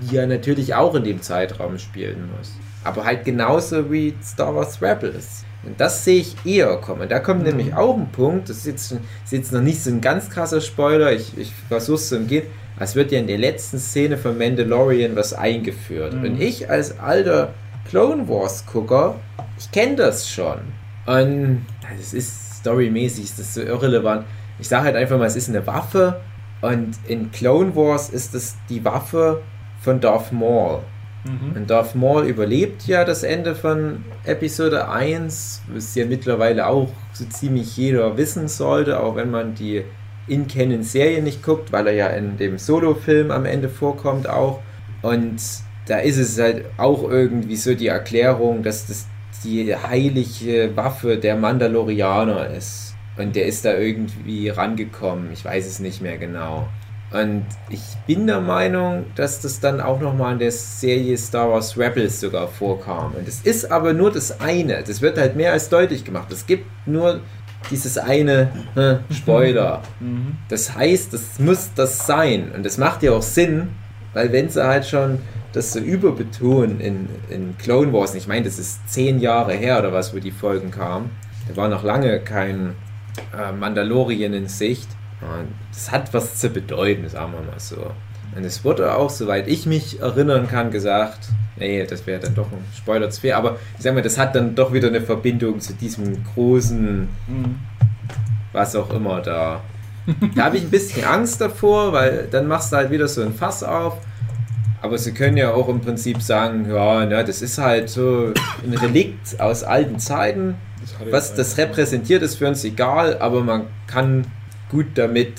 die ja natürlich auch in dem Zeitraum spielen muss. Aber halt genauso wie Star Wars Rebels. Und das sehe ich eher kommen. Da kommt nämlich auch ein Punkt, das ist jetzt, ist jetzt noch nicht so ein ganz krasser Spoiler, ich, ich versuche es zu umgehen. Es wird ja in der letzten Szene von Mandalorian was eingeführt. Mhm. Und ich als alter Clone Wars Gucker, ich kenne das schon. Und das ist storymäßig, ist das so irrelevant. Ich sage halt einfach mal, es ist eine Waffe und in Clone Wars ist es die Waffe von Darth Maul. Mhm. Und Darth Maul überlebt ja das Ende von Episode 1, was ja mittlerweile auch so ziemlich jeder wissen sollte, auch wenn man die In-Canon-Serie nicht guckt, weil er ja in dem Solo-Film am Ende vorkommt auch. Und da ist es halt auch irgendwie so die Erklärung, dass das die heilige Waffe der Mandalorianer ist. Und der ist da irgendwie rangekommen. Ich weiß es nicht mehr genau. Und ich bin der Meinung, dass das dann auch nochmal in der Serie Star Wars Rebels sogar vorkam. Und es ist aber nur das eine. Das wird halt mehr als deutlich gemacht. Es gibt nur dieses eine äh, Spoiler. Mhm. Das heißt, das muss das sein. Und das macht ja auch Sinn, weil wenn sie halt schon das so überbetonen in, in Clone Wars, ich meine, das ist zehn Jahre her oder was, wo die Folgen kamen, da war noch lange kein äh, Mandalorien in Sicht. Das hat was zu bedeuten, sagen wir mal so. Und es wurde auch, soweit ich mich erinnern kann, gesagt, nee, das wäre dann doch ein Spoiler zu viel, aber ich sag mal, das hat dann doch wieder eine Verbindung zu diesem großen Mhm. was auch immer da. Da habe ich ein bisschen Angst davor, weil dann machst du halt wieder so ein Fass auf. Aber sie können ja auch im Prinzip sagen, ja, na, das ist halt so ein Relikt aus alten Zeiten. Was das repräsentiert, ist für uns egal, aber man kann gut damit.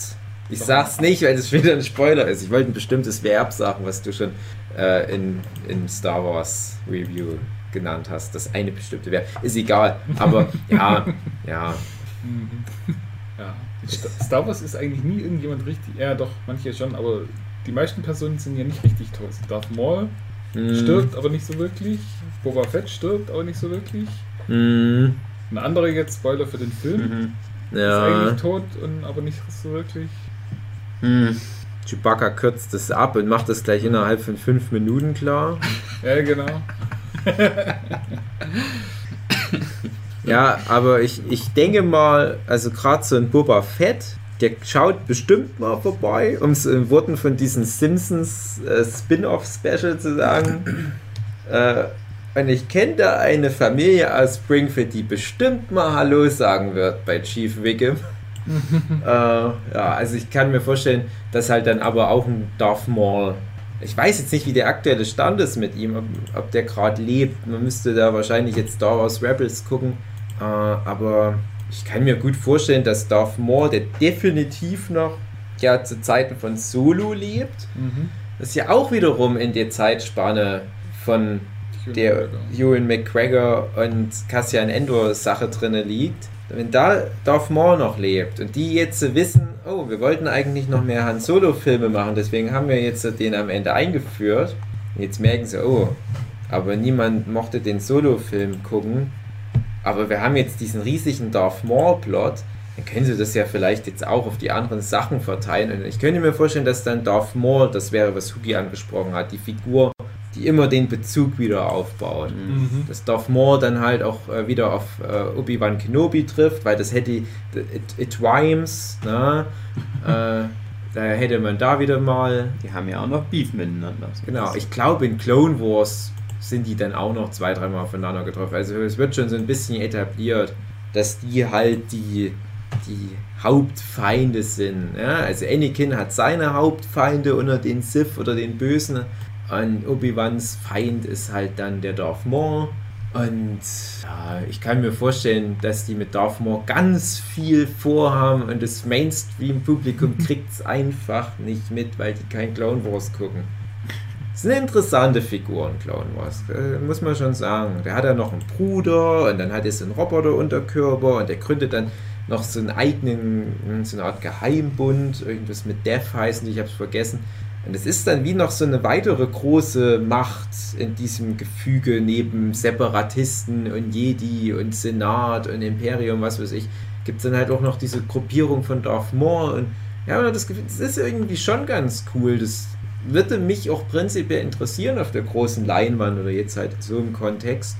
Ich sag's nicht, weil das wieder ein Spoiler ist. Ich wollte ein bestimmtes Verb sagen, was du schon äh, in, in Star Wars Review genannt hast. Das eine bestimmte Verb. Ist egal. Aber [LAUGHS] ja, ja. Mhm. [LAUGHS] Ja. Sta- Star Wars ist eigentlich nie irgendjemand richtig. Ja, doch, manche schon, aber die meisten Personen sind ja nicht richtig tot. Darth Maul Mm, stirbt aber nicht so wirklich. Boba Fett stirbt aber nicht so wirklich. mm, Ein anderer jetzt, Spoiler für den Film, Mhm. Ist ja. eigentlich tot, und, aber nicht so wirklich. Hm. Chewbacca kürzt das ab und macht das gleich innerhalb von fünf Minuten klar. [LAUGHS] Ja, genau. [LAUGHS] Ja, aber ich, ich denke mal, also gerade so ein Boba Fett, der schaut bestimmt mal vorbei, um es in Worten von diesen Simpsons äh, Spin-off-Special zu sagen. [CLEARS THROAT] äh, und ich kenne da eine Familie aus Springfield, die bestimmt mal Hallo sagen wird bei Chief Wiggum. [LAUGHS] äh, ja, also ich kann mir vorstellen, dass halt dann aber auch ein Darth Maul. Ich weiß jetzt nicht, wie der aktuelle Stand ist mit ihm, ob, ob der gerade lebt. Man müsste da wahrscheinlich jetzt Star Wars Rebels gucken. Äh, aber ich kann mir gut vorstellen, dass Darth Maul, der definitiv noch ja zu Zeiten von Solo lebt, Mhm. das ja auch wiederum in der Zeitspanne von der Ewan McGregor und Cassian Endor Sache drinne liegt. Wenn da Darth Maul noch lebt und die jetzt wissen, oh, wir wollten eigentlich noch mehr Han Solo Filme machen, deswegen haben wir jetzt den am Ende eingeführt. Jetzt merken sie, oh, aber niemand mochte den Solo Film gucken. Aber wir haben jetzt diesen riesigen Darth Maul Plot. Dann können sie das ja vielleicht jetzt auch auf die anderen Sachen verteilen. Und ich könnte mir vorstellen, dass dann Darth Maul, das wäre, was Hugi angesprochen hat, die Figur, die immer den Bezug wieder aufbaut. Mhm. Dass Darth Maul dann halt auch äh, wieder auf äh, Obi-Wan Kenobi trifft, weil das hätte, it, it rhymes, ne? [LAUGHS] äh, da hätte man da wieder mal, Die haben ja auch noch Beef miteinander. genau, ich glaube in Clone Wars sind die dann auch noch zwei, dreimal aufeinander getroffen. Also es wird schon so ein bisschen etabliert, dass die halt die, die Hauptfeinde sind. Ja? Also Anakin hat seine Hauptfeinde unter den Sith oder den Bösen. Und Obi-Wans Feind ist halt dann der Darth Maul. Und ja, ich kann mir vorstellen, dass die mit Darth Maul ganz viel vorhaben und das Mainstream-Publikum [LAUGHS] kriegt es einfach nicht mit, weil die kein Clone Wars gucken. Das ist eine interessante Figur in Clone Wars, äh, muss man schon sagen. Der hat ja noch einen Bruder und dann hat er so einen Roboter-Unterkörper und der gründet dann noch so einen eigenen, so eine Art Geheimbund, irgendwas mit Death heißen, ich habe es vergessen. Und es ist dann wie noch so eine weitere große Macht in diesem Gefüge neben Separatisten und Jedi und Senat und Imperium, was weiß ich, gibt es dann halt auch noch diese Gruppierung von Darth Maul und ja, das das ist irgendwie schon ganz cool. Das würde mich auch prinzipiell interessieren auf der großen Leinwand oder jetzt halt so im Kontext.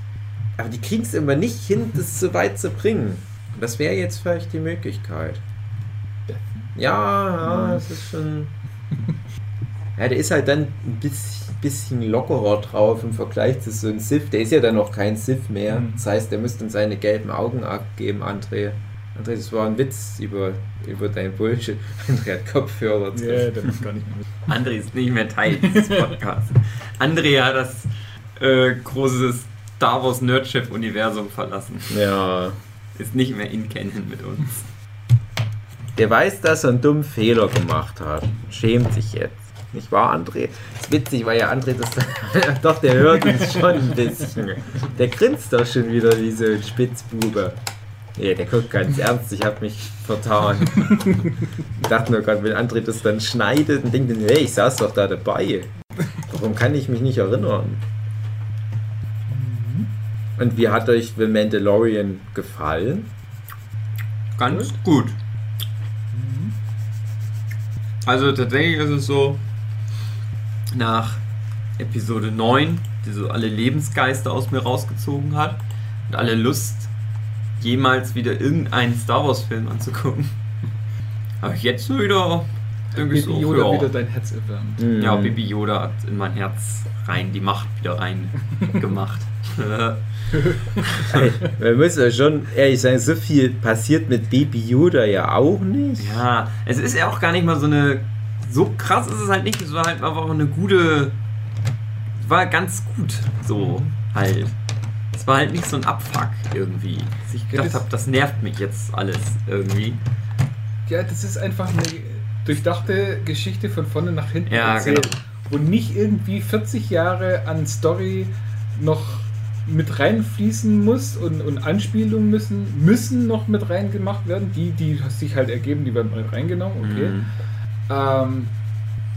Aber die kriegen es immer nicht hin, das so weit zu bringen. Das wäre jetzt vielleicht die Möglichkeit. Ja, ja, das ist schon. Ja, der ist halt dann ein bisschen, bisschen lockerer drauf im Vergleich zu so einem Sith. Der ist ja dann noch kein Sith mehr. Mhm. Das heißt, der müsste dann seine gelben Augen abgeben, André. André, das war ein Witz über, über dein Bullshit. [LAUGHS] André hat Kopfhörer drin. Ja, der macht gar nicht mehr mit. André ist nicht mehr Teil dieses Podcasts. André hat das äh, große Star Wars Nerdchef-Universum verlassen. Ja. Ist nicht mehr in Canon mit uns. Der weiß, dass er einen dummen Fehler gemacht hat. Schämt sich jetzt. Nicht wahr, André? ist witzig, weil ja André das. [LAUGHS] doch, der hört uns schon ein bisschen. Der grinst doch schon wieder wie so ein Spitzbube. Nee, der guckt ganz ernst, ich habe mich vertan. ich dachte nur gerade, wenn André das dann schneidet und denkt, hey, ich saß doch da dabei. Warum kann ich mich nicht erinnern? Und wie hat euch The Mandalorian gefallen? Ganz gut. Also tatsächlich ist es so, nach Episode 9, die so alle Lebensgeister aus mir rausgezogen hat und alle Lust, jemals wieder irgendeinen Star Wars Film anzugucken, [LAUGHS] habe ich jetzt so wieder irgendwie Baby so, Yoda ja, wieder dein Herz erwärmt. Mhm. ja, Baby Yoda hat in mein Herz rein, die Macht wieder rein [LAUGHS] gemacht. Ey, Man muss ja schon ehrlich sagen, so viel passiert mit Baby Yoda ja auch nicht. Ja, es ist ja auch gar nicht mal so eine. So krass ist es halt nicht. Es war halt einfach eine gute. Es war ganz gut. So halt. Es war halt nicht so ein Abfuck irgendwie. Dass ich gedacht das- habe, das nervt mich jetzt alles irgendwie. Ja, das ist einfach eine durchdachte Geschichte von vorne nach hinten Ja, erzählt. genau. Wo nicht irgendwie 40 Jahre an Story noch mit reinfließen muss und, und Anspielungen müssen, müssen noch mit reingemacht werden. Die, die sich halt ergeben, die werden mit reingenommen, okay. Mhm. Ähm,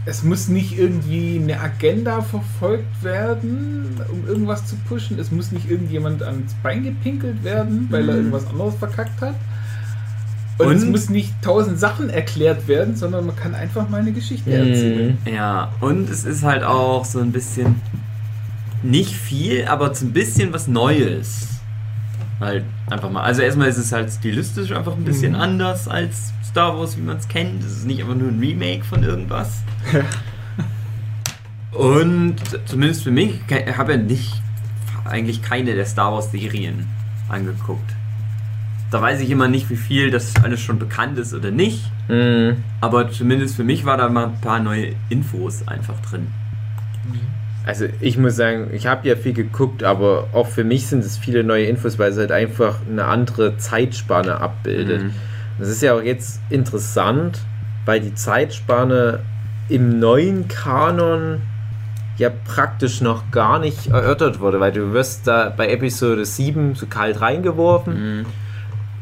es muss nicht irgendwie eine Agenda verfolgt werden, um irgendwas zu pushen. Es muss nicht irgendjemand ans Bein gepinkelt werden, weil er Mhm. irgendwas anderes verkackt hat. Und, es Und- muss nicht tausend Sachen erklärt werden, sondern man kann einfach mal eine Geschichte Mhm. erzählen. Ja, und es ist halt auch so ein bisschen. Nicht viel, aber so ein bisschen was Neues. Halt einfach mal. Also erstmal ist es halt stilistisch einfach ein bisschen Mhm. anders als Star Wars, wie man es kennt. Es ist nicht einfach nur ein Remake von irgendwas. [LAUGHS] Und zumindest für mich, ich habe ja nicht eigentlich keine der Star Wars Serien angeguckt. Da weiß ich immer nicht, wie viel das alles schon bekannt ist oder nicht. Mhm. Aber zumindest für mich war da mal ein paar neue Infos einfach drin. Also ich muss sagen, ich habe ja viel geguckt, aber auch für mich sind es viele neue Infos, weil es halt einfach eine andere Zeitspanne abbildet. Mhm. Das ist ja auch jetzt interessant, weil die Zeitspanne im neuen Kanon ja praktisch noch gar nicht erörtert wurde, weil du wirst da bei Episode 7 so kalt reingeworfen Mhm.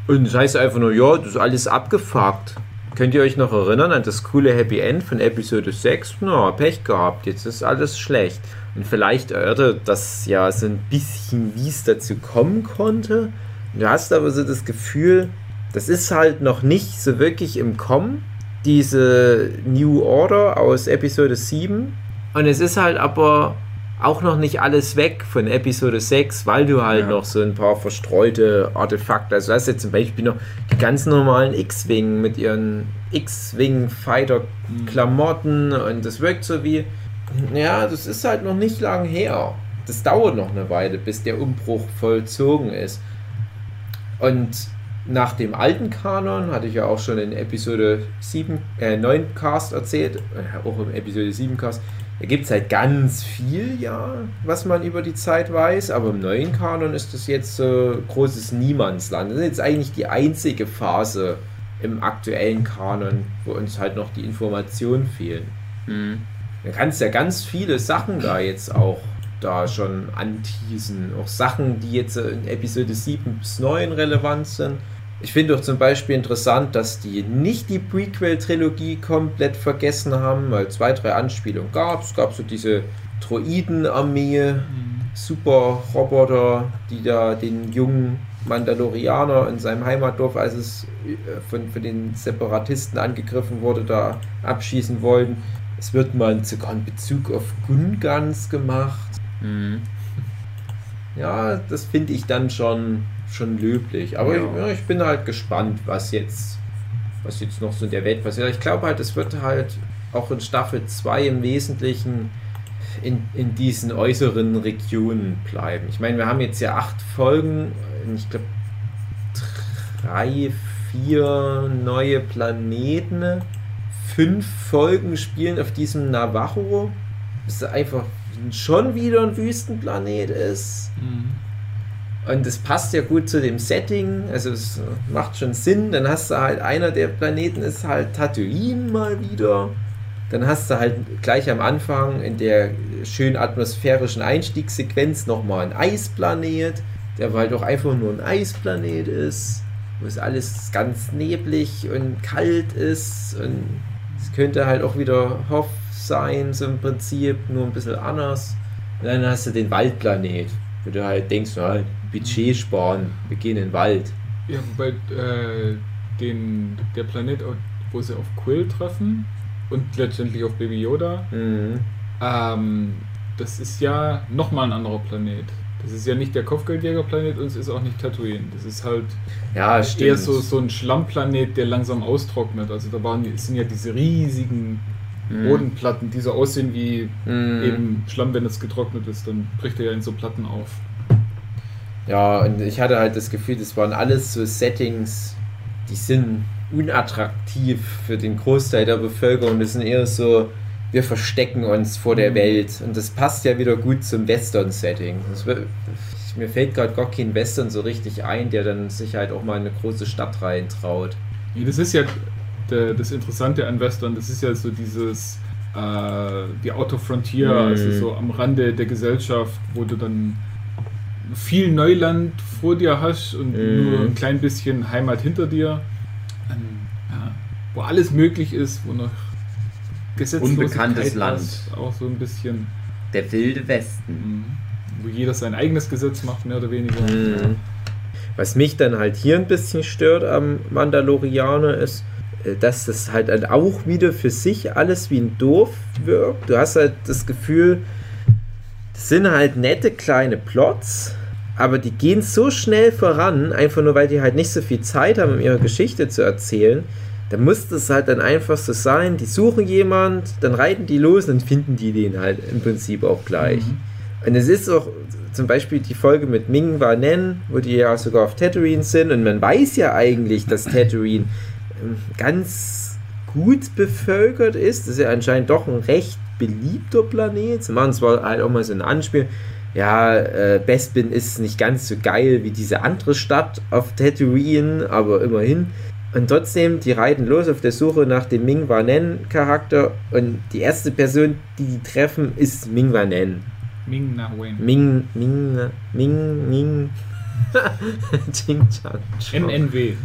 und das heißt einfach nur, ja, das ist alles abgefuckt. Könnt ihr euch noch erinnern an das coole Happy End von Episode 6? Na, Pech gehabt, jetzt ist alles schlecht. Und vielleicht erörtert das ja so ein bisschen, wie es dazu kommen konnte. Du hast aber so das Gefühl, das ist halt noch nicht so wirklich im Kommen, diese New Order aus Episode 7. Und es ist halt aber auch noch nicht alles weg von Episode 6, weil du halt Ja. noch so ein paar verstreute Artefakte, also du hast jetzt zum Beispiel noch die ganz normalen X-Wing mit ihren X-Wing-Fighter-Klamotten und das wirkt so wie, ja, das ist halt noch nicht lang her. Das dauert noch eine Weile, bis der Umbruch vollzogen ist. Und nach dem alten Kanon, hatte ich ja auch schon in Episode 7, äh, 9 Cast erzählt, äh, auch im Episode 7 Cast, da gibt es halt ganz viel, ja, was man über die Zeit weiß, aber im neuen Kanon ist das jetzt so großes Niemandsland. Das ist jetzt eigentlich die einzige Phase im aktuellen Kanon, wo uns halt noch die Informationen fehlen. Mhm. Du kannst ja ganz viele Sachen da jetzt auch da schon anteasen. Auch Sachen, die jetzt in Episode 7 bis 9 relevant sind. Ich finde auch zum Beispiel interessant, dass die nicht die Prequel-Trilogie komplett vergessen haben, weil zwei, drei Anspielungen gab. Es gab so diese Droiden-Armee, super Roboter, die da den jungen Mandalorianer in seinem Heimatdorf, als es äh, von, von den Separatisten angegriffen wurde, da abschießen wollten. Es wird mal sogar ein Bezug auf Gungans gemacht. Mhm. Ja, das finde ich dann schon, schon löblich. Aber Ja. ich, ja, ich bin halt gespannt, was jetzt, was jetzt noch so in der Welt passiert. Ich glaube halt, es wird halt auch in Staffel 2 im Wesentlichen in, in diesen äußeren Regionen bleiben. Ich meine, wir haben jetzt ja acht Folgen, ich glaube drei, vier neue Planeten, fünf Folgen spielen auf diesem Navajo. Das einfach schon wieder ein Wüstenplanet ist. Mhm. Und das passt ja gut zu dem Setting, also es macht schon Sinn. Dann hast du halt einer der Planeten ist halt Tatooine mal wieder. Dann hast du halt gleich am Anfang in der schön atmosphärischen Einstiegssequenz nochmal einen Eisplanet, der halt auch einfach nur ein Eisplanet ist, wo es alles ganz neblig und kalt ist. Und es könnte halt auch wieder Hoff sein, so im Prinzip, nur ein bisschen anders. Und dann hast du den Waldplanet, wo du halt denkst, na, Budget sparen, wir gehen in den Wald. Ja, wobei äh, den, der Planet, wo sie auf Quill treffen und letztendlich auf Baby Yoda, Mhm. ähm, das ist ja nochmal ein anderer Planet. Das ist ja nicht der Kopfgeldjägerplanet und es ist auch nicht Tatooine. Das ist halt Ja, stimmt. eher so, so ein Schlammplanet, der langsam austrocknet. Also da waren, es sind ja diese riesigen Mhm. Bodenplatten, die so aussehen wie Mhm. eben Schlamm, wenn es getrocknet ist, dann bricht er ja in so Platten auf. Ja, und ich hatte halt das Gefühl, das waren alles so Settings, die sind unattraktiv für den Großteil der Bevölkerung. Das sind eher so, wir verstecken uns vor der Mhm. Welt. Und das passt ja wieder gut zum Western-Setting. Mir fällt gerade gar kein Western so richtig ein, der dann sich halt auch mal in eine große Stadt reintraut. Nee, das ist ja das Interessante an Western, das ist ja so dieses, äh, die Outer Frontier, Mhm. also so am Rande der Gesellschaft, wo du dann viel Neuland vor dir hast und Mhm. nur ein klein bisschen Heimat hinter dir. Ähm, ja, wo alles möglich ist, wo noch Gesetzlosigkeit Unbekanntes Land. ist, Auch so ein bisschen, Der wilde Westen. mhm, wo jeder sein eigenes Gesetz macht, mehr oder weniger. Mhm. Was mich dann halt hier ein bisschen stört am Mandalorianer ist, äh, dass das halt dann auch wieder für sich alles wie ein Dorf wirkt. Du hast halt das Gefühl, das sind halt nette kleine Plots, aber die gehen so schnell voran, einfach nur weil die halt nicht so viel Zeit haben, um ihre Geschichte zu erzählen. Da muss das halt dann einfach so sein, die suchen jemand, dann reiten die los und finden die den halt im Prinzip auch gleich. Mhm. Und es ist auch zum Beispiel die Folge mit Ming Wa Nen, wo die ja sogar auf Tatooine sind und man weiß ja eigentlich, dass Tatooine ähm, ganz gut bevölkert ist. Das ist ja anscheinend doch ein recht beliebter Planet. Sie machen zwar halt auch mal so ein Anspiel, ja, äh, Bespin ist nicht ganz so geil wie diese andere Stadt auf Tatooine, aber immerhin. Und trotzdem, die reiten los auf der Suche nach dem Ming Wa Nen Charakter und die erste Person, die die treffen, ist Ming Wa Nen. Ming Na Wen. Ming, Ming, Ming, Ming. [LAUGHS] Ching. Chong. NNW.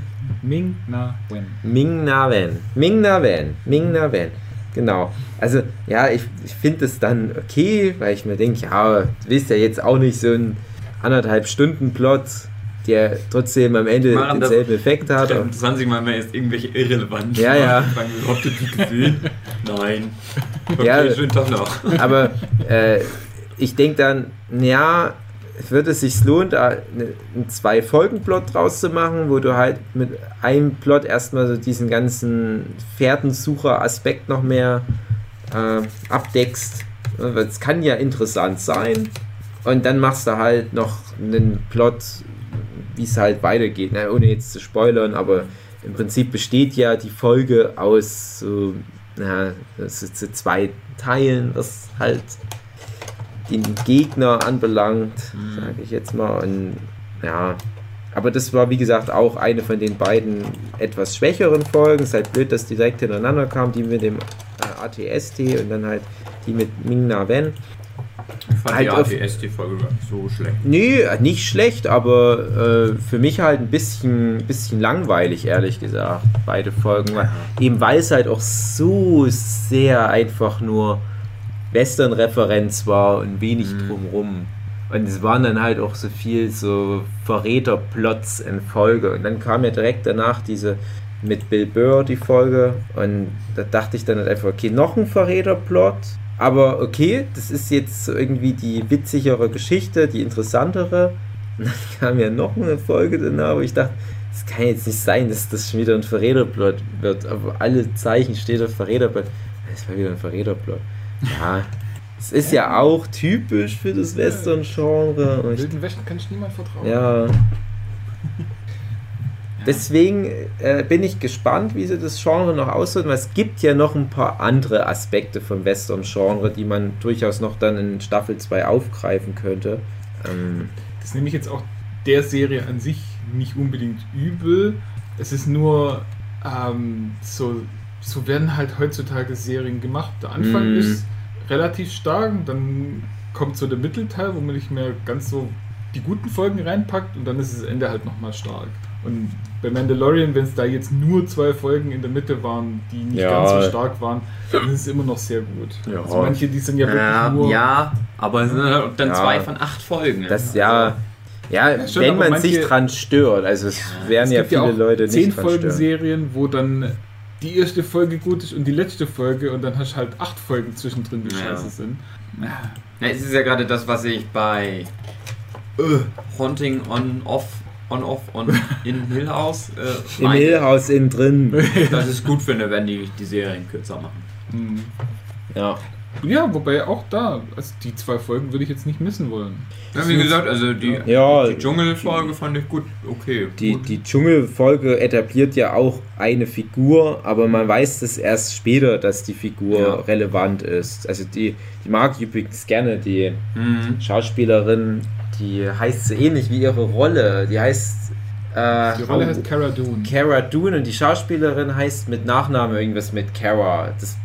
Ming Na Wen. Ming Na Wen. Ming Na Wen. Ming Na Wen. Genau. Also, ja, ich, ich finde es dann okay, weil ich mir denke, ja, du willst ja jetzt auch nicht so einen anderthalb Stunden Plot, der trotzdem am Ende das- denselben Effekt hat. 20 Mal mehr ist irgendwelche irrelevant. Ja, ja. Fragen wir, Habt ihr die gesehen? Nein. Okay, Ja. schönen Tag noch. Aber äh, ich denke dann, ja, wird es sich lohnen, da ne- einen Zwei-Folgen-Plot draus zu machen, wo du halt mit einem Plot erstmal so diesen ganzen Pferdensucher-Aspekt noch mehr äh, abdeckst. Es kann ja interessant sein. Und dann machst du halt noch einen Plot, wie es halt weitergeht, ne? ohne jetzt zu spoilern, aber im Prinzip besteht ja die Folge aus so, na, so, so zwei Teilen, was halt den Gegner anbelangt, Mhm. sage ich jetzt mal. Und ja, aber das war wie gesagt auch eine von den beiden etwas schwächeren Folgen. Es ist halt blöd, dass die direkt hintereinander kamen, die mit dem äh, ATST und dann halt die mit Ming Na Wen. Ich fand Halt die auf- ATS die Folge gar nicht so schlecht. Nee, nicht schlecht, aber äh, für mich halt ein bisschen, bisschen langweilig, ehrlich gesagt, beide Folgen. Eben weil es halt auch so sehr einfach nur Western-Referenz war und wenig Mhm. drumrum. Und es waren dann halt auch so viel so Verräter-Plots in Folge. Und dann kam ja direkt danach diese mit Bill Burr die Folge. Und da dachte ich dann halt einfach, okay, noch ein Verräter-Plot. Aber okay, das ist jetzt irgendwie die witzigere Geschichte, die interessantere. Und [LAUGHS] dann kam ja noch eine Folge danach, wo ich dachte, es kann jetzt nicht sein, dass das schon wieder ein Verräterplot wird. Aber alle Zeichen steht auf Verräterplot. Es war wieder ein Verräterplot. Ja, es ist ja auch typisch für das Western-Genre. Wilden Wäschen kann ich niemand vertrauen. ja. Deswegen äh, bin ich gespannt, wie sie das Genre noch auswirkt, weil es gibt ja noch ein paar andere Aspekte vom Western-Genre, die man durchaus noch dann in Staffel 2 aufgreifen könnte. Ähm, Das nehme ich jetzt auch der Serie an sich nicht unbedingt übel. Es ist nur ähm, so, so werden halt heutzutage Serien gemacht. Der Anfang Mm. ist relativ stark, und dann kommt so der Mittelteil, wo man nicht mehr ganz so die guten Folgen reinpackt und dann ist das Ende halt nochmal stark. Und bei Mandalorian, wenn es da jetzt nur zwei Folgen in der Mitte waren, die nicht Ja. ganz so stark waren, dann ist es immer noch sehr gut. Ja. Also manche, die sind ja wirklich Ja, nur. ja, aber es sind halt dann Ja. zwei von acht Folgen. das ja, ja, Ja, schon, wenn man manche- sich dran stört, also es werden Es ja viele auch Leute zehn nicht dran Folgen. Serien, wo dann die erste Folge gut ist und die letzte Folge und dann hast du halt acht Folgen zwischendrin, die Ja. scheiße sind. Ja, es ist ja gerade das, was ich bei äh, Haunting on Off, on Off, on [LAUGHS] in Hill House äh, Im. Hill House innen drin. Das ist gut finde, wenn die die Serien kürzer machen. Hm. Ja. Ja, wobei auch da, also die zwei Folgen würde ich jetzt nicht missen wollen. Ja, wie gesagt, also die, Ja, die Dschungelfolge fand ich gut, okay. Die, gut. die Dschungelfolge etabliert ja auch eine Figur, aber man weiß das erst später, dass die Figur Ja. relevant ist. Also die, die mag ich übrigens gerne, die Mhm. Schauspielerin, die heißt so ähnlich wie ihre Rolle. Die heißt äh, Die Rolle heißt Cara Dune. Cara Dune und die Schauspielerin heißt mit Nachnamen irgendwas mit Cara. Das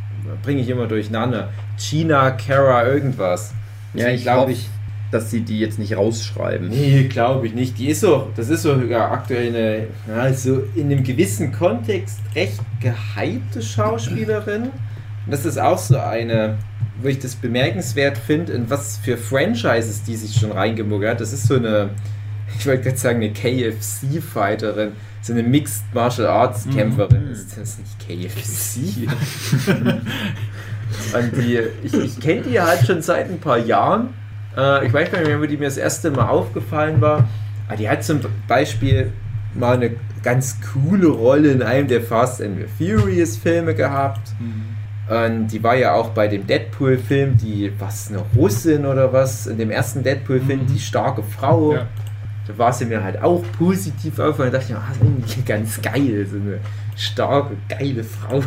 bringe ich immer durcheinander. Gina Cara irgendwas. Ja, ich glaube, ich, dass sie die jetzt nicht rausschreiben. Nee, glaube ich nicht. Die ist so, das ist so ja, aktuell eine, ja, so in einem gewissen Kontext recht gehypte Schauspielerin. Und das ist auch so eine, wo ich das bemerkenswert finde, in was für Franchises die sich schon reingemuggelt hat. Das ist so eine, ich wollte gerade sagen, eine KFC-Fighterin, so eine Mixed Martial Arts Kämpferin. Mhm. Ist das nicht KFC? [LAUGHS] Und die, ich, ich kenne die halt schon seit ein paar Jahren. Äh, ich weiß gar nicht mehr, wo die mir das erste Mal aufgefallen war. Aber die hat zum Beispiel mal eine ganz coole Rolle in einem der Fast and the Furious Filme gehabt. Und die war ja auch bei dem Deadpool-Film, die, was, eine Russin oder was, in dem ersten Deadpool-Film, Mhm. die starke Frau. Ja. Da war sie mir halt auch positiv aufgefallen. Da dachte ich, mir, ah, das ist irgendwie ganz geil, so eine starke, geile Frau.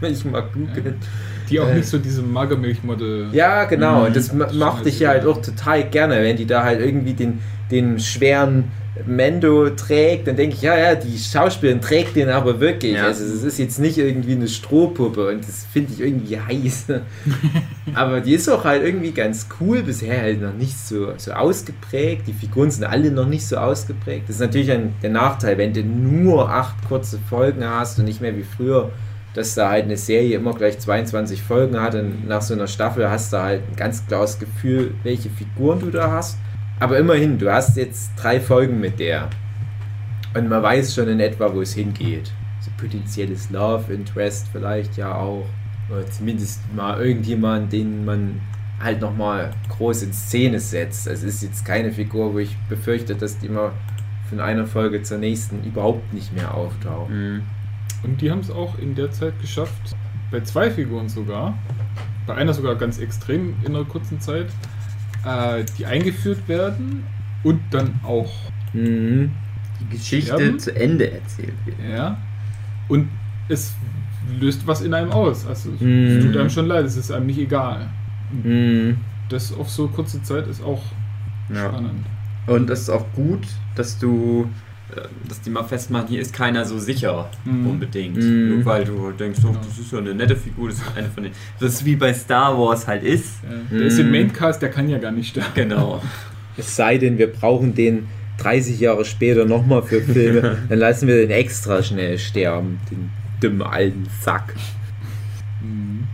Wenn [LAUGHS] ich mal googeln. Die auch Äh. nicht so diese Magermilchmodel. Ja, genau. Mhm. Und das ma- mochte ich ja halt auch total gerne, wenn die da halt irgendwie den, den schweren Mendo trägt, dann denke ich, ja, ja, die Schauspielerin trägt den aber wirklich. Ja. Also es ist jetzt nicht irgendwie eine Strohpuppe und das finde ich irgendwie heiß. [LAUGHS] aber die ist auch halt irgendwie ganz cool, bisher halt noch nicht so, so ausgeprägt. Die Figuren sind alle noch nicht so ausgeprägt. Das ist natürlich ein, der Nachteil, wenn du nur acht kurze Folgen hast und nicht mehr wie früher dass da halt eine Serie immer gleich 22 Folgen hat und nach so einer Staffel hast du halt ein ganz klares Gefühl, welche Figuren du da hast. Aber immerhin, du hast jetzt drei Folgen mit der. Und man weiß schon in etwa, wo es hingeht. So potenzielles Love Interest vielleicht ja auch. Oder zumindest mal irgendjemand, den man halt nochmal groß in Szene setzt. Es ist jetzt keine Figur, wo ich befürchte, dass die mal von einer Folge zur nächsten überhaupt nicht mehr auftaucht. Mhm. Und die haben es auch in der Zeit geschafft, bei zwei Figuren sogar, bei einer sogar ganz extrem in einer kurzen Zeit, äh, die eingeführt werden und dann auch, Mhm. Die Geschichte Sterben? zu Ende erzählt wird. ja, und es löst was in einem aus. Also es Mhm. tut einem schon leid, es ist einem nicht egal. Mhm. Das auf so kurze Zeit ist auch Ja. spannend. Und es ist auch gut, dass du, dass die mal festmachen, hier ist keiner so sicher Mhm. unbedingt. Mhm. Nur weil du denkst, oh, Genau. das ist ja eine nette Figur, das ist eine von den. Das ist wie bei Star Wars halt ist. Ja, der ist im Mhm. Maincast, der kann ja gar nicht sterben. Genau. [LAUGHS] Es sei denn, wir brauchen den 30 Jahre später nochmal für Filme, [LAUGHS] dann lassen wir den extra schnell sterben, den dummen alten Sack. Mhm.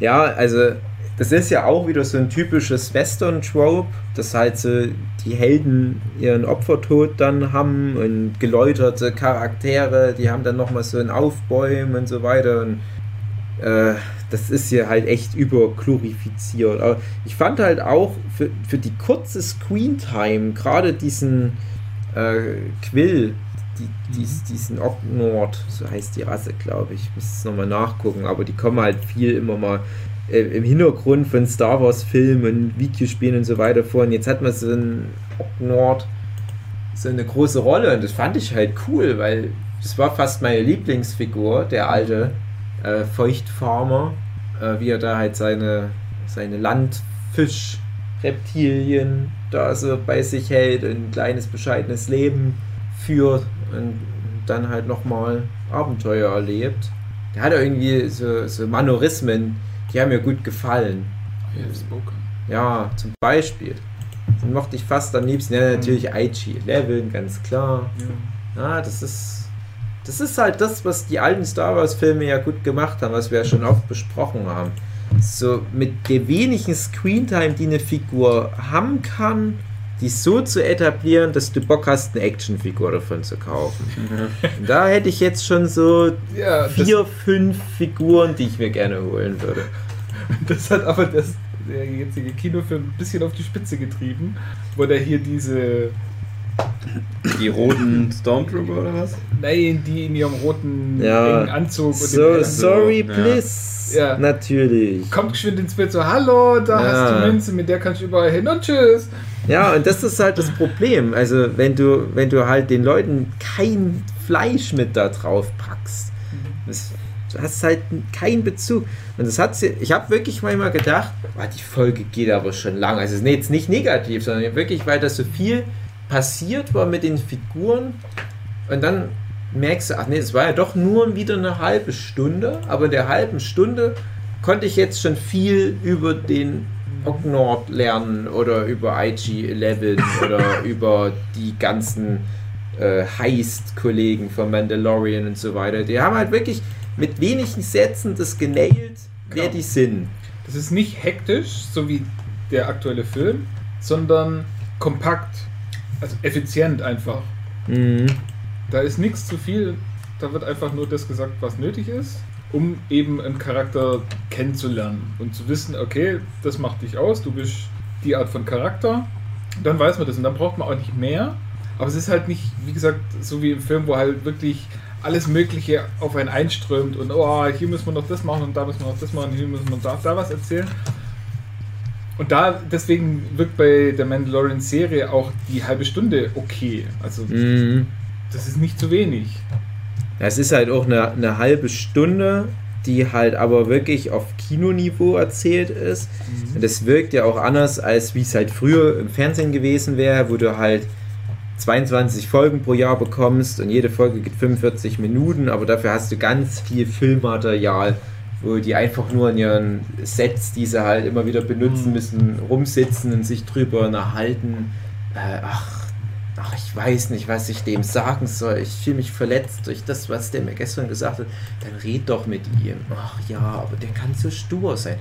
Ja, also das ist ja auch wieder so ein typisches Western-Trope, dass halt so die Helden ihren Opfertod dann haben und geläuterte Charaktere, die haben dann nochmal so ein Aufbäumen und so weiter und äh, das ist hier halt echt überglorifiziert. Aber ich fand halt auch für, für die kurze Screen-Time, gerade diesen äh, Quill, die, dies, diesen Ognord, so heißt die Rasse, glaube ich, ich muss es nochmal nachgucken, aber die kommen halt viel immer mal äh, im Hintergrund von Star Wars Filmen, Videospielen und so weiter vor. Und jetzt hat man so einen Ognord, so eine große Rolle und das fand ich halt cool, weil das war fast meine Lieblingsfigur, der alte äh, Feuchtfarmer, äh, wie er da halt seine, seine Landfischreptilien da so bei sich hält und ein kleines bescheidenes Leben führt und dann halt nochmal Abenteuer erlebt. Der hat irgendwie so, so Manorismen, die haben mir gut gefallen. Ja, zum Beispiel. Den mochte ich fast am liebsten. Ja, natürlich IG Leveln, ganz klar. Ja, das ist. Das ist halt das, was die alten Star Wars-Filme ja gut gemacht haben, was wir ja schon oft besprochen haben. So mit der wenigen Screentime, die eine Figur haben kann, die so zu etablieren, dass du Bock hast, eine Actionfigur davon zu kaufen. Und da hätte ich jetzt schon so Ja, vier, fünf Figuren, die ich mir gerne holen würde. [LAUGHS] das hat aber das, der jetzige Kinofilm ein bisschen auf die Spitze getrieben, wo der hier diese, Die roten Stormtrooper oder was? nein, die in ihrem roten Ja. Anzug und So, sorry, ja. Bliss. Ja. Natürlich. kommt geschwind ins Bild so, hallo, da Ja. hast du Münze, mit der kannst du überall hin und tschüss. Ja, und das ist halt das Problem. Also, wenn du, wenn du halt den Leuten kein Fleisch mit da drauf packst, das, du hast halt keinen Bezug. Und das hat sie, ich habe wirklich manchmal gedacht, boah, die Folge geht aber schon lang. Also, nee, jetzt nicht negativ, sondern wirklich, weil das so viel passiert war mit den Figuren. Und dann merkst du, ach nee, es war ja doch nur wieder eine halbe Stunde, aber in der halben Stunde konnte ich jetzt schon viel über den Ognord lernen oder über IG-11 [LAUGHS] oder über die ganzen äh, Heist-Kollegen von Mandalorian und so weiter. Die haben halt wirklich mit wenigen Sätzen das genailt, wer Genau. die sind. Das ist nicht hektisch, so wie der aktuelle Film, sondern kompakt, also effizient einfach. Mhm. Da ist nichts zu viel, da wird einfach nur das gesagt, was nötig ist, um eben einen Charakter kennenzulernen und zu wissen, okay, das macht dich aus, du bist die Art von Charakter. Dann weiß man das und dann braucht man auch nicht mehr. Aber es ist halt nicht, wie gesagt, so wie im Film, wo halt wirklich alles Mögliche auf einen einströmt und oh, hier müssen wir noch das machen und da müssen wir noch das machen, hier müssen wir da, da was erzählen. Und da, deswegen wirkt bei der Mandalorian-Serie auch die halbe Stunde okay. Also, Mhm. das ist nicht zu wenig. Es ist halt auch eine, eine halbe Stunde, die halt aber wirklich auf Kinoniveau erzählt ist. Und das wirkt ja auch anders, als wie es halt früher im Fernsehen gewesen wäre, wo du halt 22 Folgen pro Jahr bekommst und jede Folge geht 45 Minuten, aber dafür hast du ganz viel Filmmaterial, wo die einfach nur in ihren Sets, die sie halt immer wieder benutzen Mhm. müssen, rumsitzen und sich drüber unterhalten. Äh, ach, ach, ich weiß nicht, was ich dem sagen soll. Ich fühle mich verletzt durch das, was der mir gestern gesagt hat. Dann red doch mit ihm. Ach ja, aber der kann so stur sein.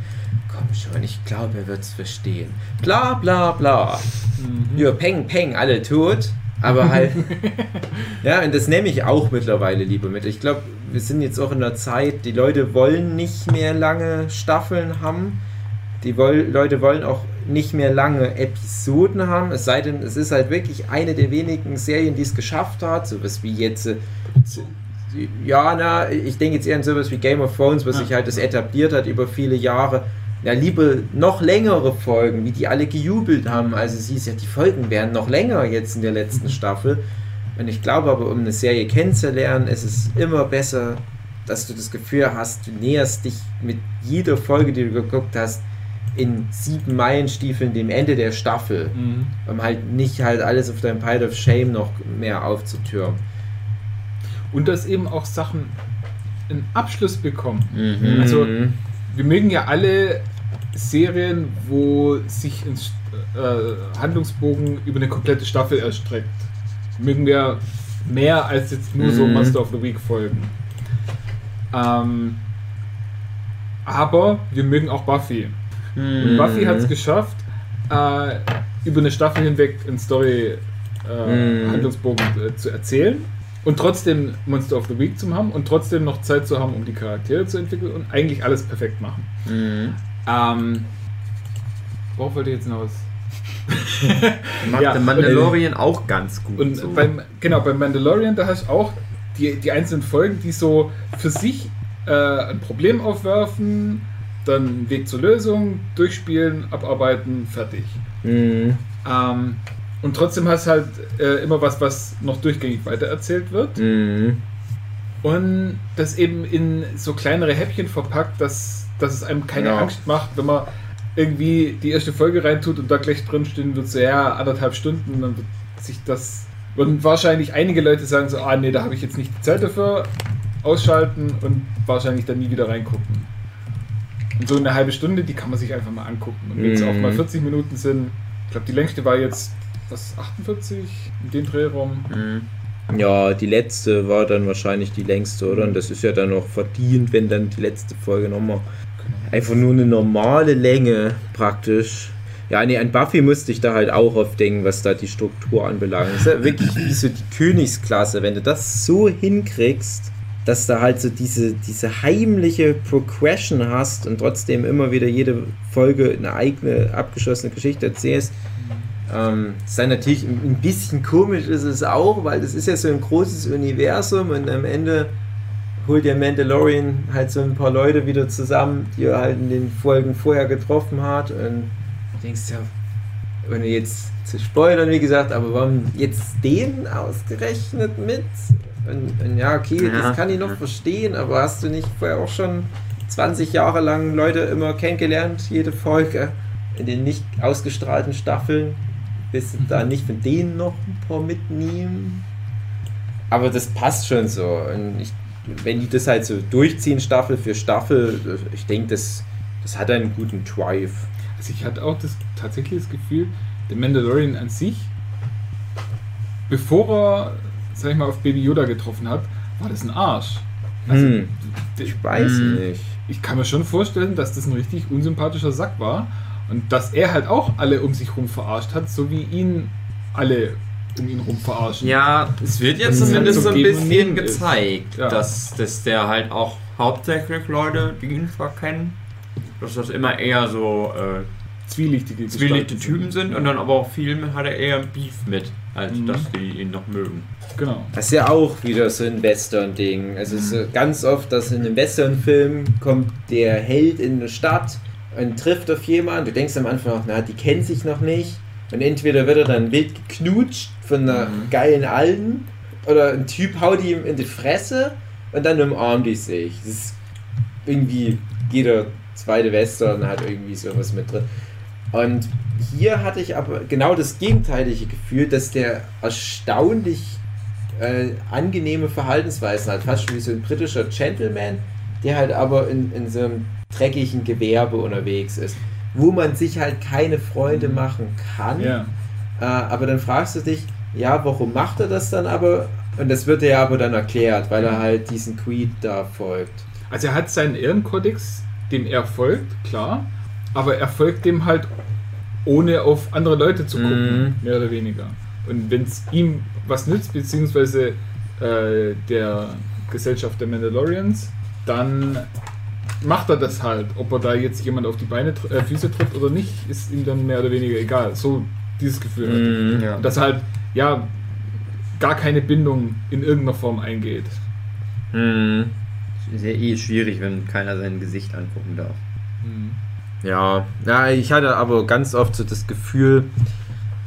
Komm schon, ich glaube, er wird's verstehen. Bla bla bla. Mhm. Ja, peng, peng, alle tot. Aber [LAUGHS] halt. ja, und das nehme ich auch mittlerweile lieber mit. Ich glaube, wir sind jetzt auch in der Zeit, die Leute wollen nicht mehr lange Staffeln haben. Die woll Leute wollen auch nicht mehr lange Episoden haben. Es sei denn, es ist halt wirklich eine der wenigen Serien, die es geschafft hat. Sowas wie jetzt. äh, Ja, na, ich denke jetzt eher an sowas wie Game of Thrones, was sich halt das etabliert hat über viele Jahre. Ja, lieber noch längere Folgen, wie die alle gejubelt haben. Also es hieß ja, die Folgen werden noch länger jetzt in der letzten Staffel. Und ich glaube aber, um eine Serie kennenzulernen, ist es immer besser, dass du das Gefühl hast, du näherst dich mit jeder Folge, die du geguckt hast, in sieben Meilenstiefeln dem Ende der Staffel, Mhm. um halt nicht halt alles auf deinem Pile of Shame noch mehr aufzutürmen. Und dass eben auch Sachen einen Abschluss bekommen. Mhm. Also- Wir mögen ja alle Serien, wo sich ein äh, Handlungsbogen über eine komplette Staffel erstreckt. Mögen wir mehr als jetzt nur so Mhm. Master of the Week Folgen. Ähm, aber wir mögen auch Buffy. Und Mhm. Buffy hat es geschafft, äh, über eine Staffel hinweg einen Story äh, Mhm. Äh, zu erzählen und trotzdem Monster of the Week zu haben und trotzdem noch Zeit zu haben, um die Charaktere zu entwickeln und eigentlich alles perfekt machen. Mhm. Ähm, worauf wollte ich jetzt hinaus? [LAUGHS] Macht Ja, der Mandalorian auch ganz gut. Und so. beim, genau, beim Mandalorian, da hast du auch die, die einzelnen Folgen, die so für sich äh, ein Problem aufwerfen, dann einen Weg zur Lösung, durchspielen, abarbeiten, fertig. Mhm. Ähm, und trotzdem hast du halt äh, immer was, was noch durchgängig weitererzählt wird. Mhm. Und das eben in so kleinere Häppchen verpackt, dass, dass es einem keine Ja. Angst macht, wenn man irgendwie die erste Folge reintut und da gleich drin stehen wird, so ja, anderthalb Stunden, dann wird sich das. Würden wahrscheinlich einige Leute sagen so, ah nee, da habe ich jetzt nicht die Zeit dafür, ausschalten und wahrscheinlich dann nie wieder reingucken. Und so eine halbe Stunde, die kann man sich einfach mal angucken. Und wenn es Mhm. auch mal 40 Minuten sind, ich glaube, die längste war jetzt, was, 48 in den Dreh rum. Mhm. Ja, die letzte war dann wahrscheinlich die längste, oder? Und das ist ja dann auch verdient, wenn dann die letzte Folge nochmal einfach nur eine normale Länge praktisch. Ja, nee, an Buffy musste ich da halt auch oft denken, was da die Struktur anbelangt. Das ist ja wirklich wie so die Königsklasse, wenn du das so hinkriegst, dass du halt so diese, diese heimliche Progression hast und trotzdem immer wieder jede Folge eine eigene abgeschlossene Geschichte erzählst. Ähm, dann natürlich ein bisschen komisch ist es auch, weil das ist ja so ein großes Universum und am Ende holt der Mandalorian halt so ein paar Leute wieder zusammen, die er halt in den Folgen vorher getroffen hat und du denkst ja, ohne jetzt zu spoilern, wie gesagt, aber warum jetzt den ausgerechnet mit? Und, und ja, okay, Ja. das kann ich noch verstehen, aber hast du nicht vorher auch schon 20 Jahre lang Leute immer kennengelernt, jede Folge in den nicht ausgestrahlten Staffeln? Bist du da nicht von denen noch ein paar mitnehmen? Aber das passt schon so. Und ich, wenn die das halt so durchziehen, Staffel für Staffel, ich denke, das, das hat einen guten Drive. Also ich hatte auch das, tatsächlich das Gefühl, der Mandalorian an sich, bevor er, sag ich mal, auf Baby Yoda getroffen hat, war das ein Arsch. Also, Hm, ich weiß Hm. nicht. ich kann mir schon vorstellen, dass das ein richtig unsympathischer Sack war und dass er halt auch alle um sich rum verarscht hat, so wie ihn alle um ihn rum verarschen. Ja, es wird jetzt Das ist zumindest halt so ein und bisschen gezeigt, Ja. dass, dass der halt auch hauptsächlich Leute, die ihn zwar kennen, dass das immer eher so äh, zwielichtige zwielichte Gestalten Typen sind und dann aber auch viel hat er eher ein Beef mit, als Mhm. dass die ihn noch mögen. Genau. Das ist ja auch wieder so ein Western-Ding. Also es ist so ganz oft, dass in einem Western-Film kommt der Held in eine Stadt und trifft auf jemanden. Du denkst am Anfang noch, na, die kennen sich noch nicht. Und entweder wird er dann wild geknutscht von einer Mhm. geilen Alten oder ein Typ haut ihm in die Fresse und dann umarmt die sich. Das ist irgendwie jeder zweite Western hat irgendwie sowas mit drin. Und hier hatte ich aber genau das gegenteilige Gefühl, dass der erstaunlich äh, angenehme Verhaltensweisen hat, fast schon wie so ein britischer Gentleman, der halt aber in, in so einem dreckigen Gewerbe unterwegs ist, wo man sich halt keine Freunde machen kann. Ja. Äh, aber dann fragst du dich, ja, warum macht er das dann aber? Und das wird ja aber dann erklärt, weil er halt diesen Creed da folgt. Also er hat seinen Ehrenkodex, dem er folgt, klar, aber er folgt dem halt ohne auf andere Leute zu gucken, Mhm. mehr oder weniger. Und wenn es ihm was nützt, beziehungsweise äh, der Gesellschaft der Mandalorians, dann macht er das halt. Ob er da jetzt jemand auf die Beine, äh, Füße tritt oder nicht, ist ihm dann mehr oder weniger egal. So dieses Gefühl. Mhm. Ja. Dass halt, ja, gar keine Bindung in irgendeiner Form eingeht. Mhm. Ist ja eh schwierig, wenn keiner sein Gesicht angucken darf. Ja, ja, ich hatte aber ganz oft so das Gefühl,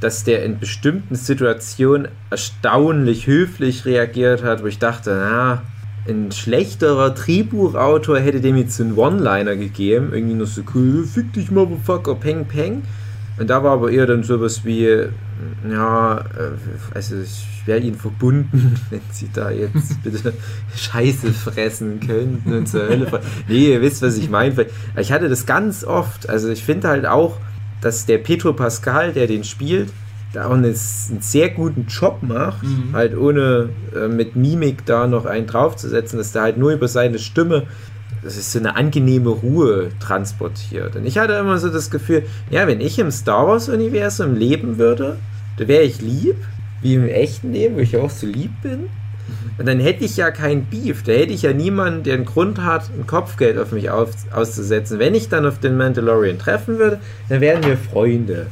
dass der in bestimmten Situationen erstaunlich höflich reagiert hat, wo ich dachte, na, ein schlechterer Drehbuchautor hätte dem jetzt einen One-Liner gegeben, irgendwie nur so cool, fick dich Motherfucker, peng peng. Und da war aber eher dann sowas wie, ja, äh, also ich wäre ihnen verbunden, [LAUGHS] wenn sie da jetzt [LAUGHS] bitte Scheiße fressen könnten und zur Hölle. fahren. Nee, ihr wisst, was ich meine. Ich hatte das ganz oft. Also ich finde halt auch, dass der Petro Pascal, der den spielt, da auch einen, einen sehr guten Job macht, Mhm. halt ohne äh, mit Mimik da noch einen draufzusetzen, dass der halt nur über seine Stimme das ist so eine angenehme Ruhe transportiert. Und ich hatte immer so das Gefühl, ja, wenn ich im Star Wars-Universum leben würde, da wäre ich lieb, wie im echten Leben, wo ich auch so lieb bin. Und dann hätte ich ja kein Beef. Da hätte ich ja niemanden, der einen Grund hat, ein Kopfgeld auf mich auf, auszusetzen. Wenn ich dann auf den Mandalorian treffen würde, dann wären wir Freunde.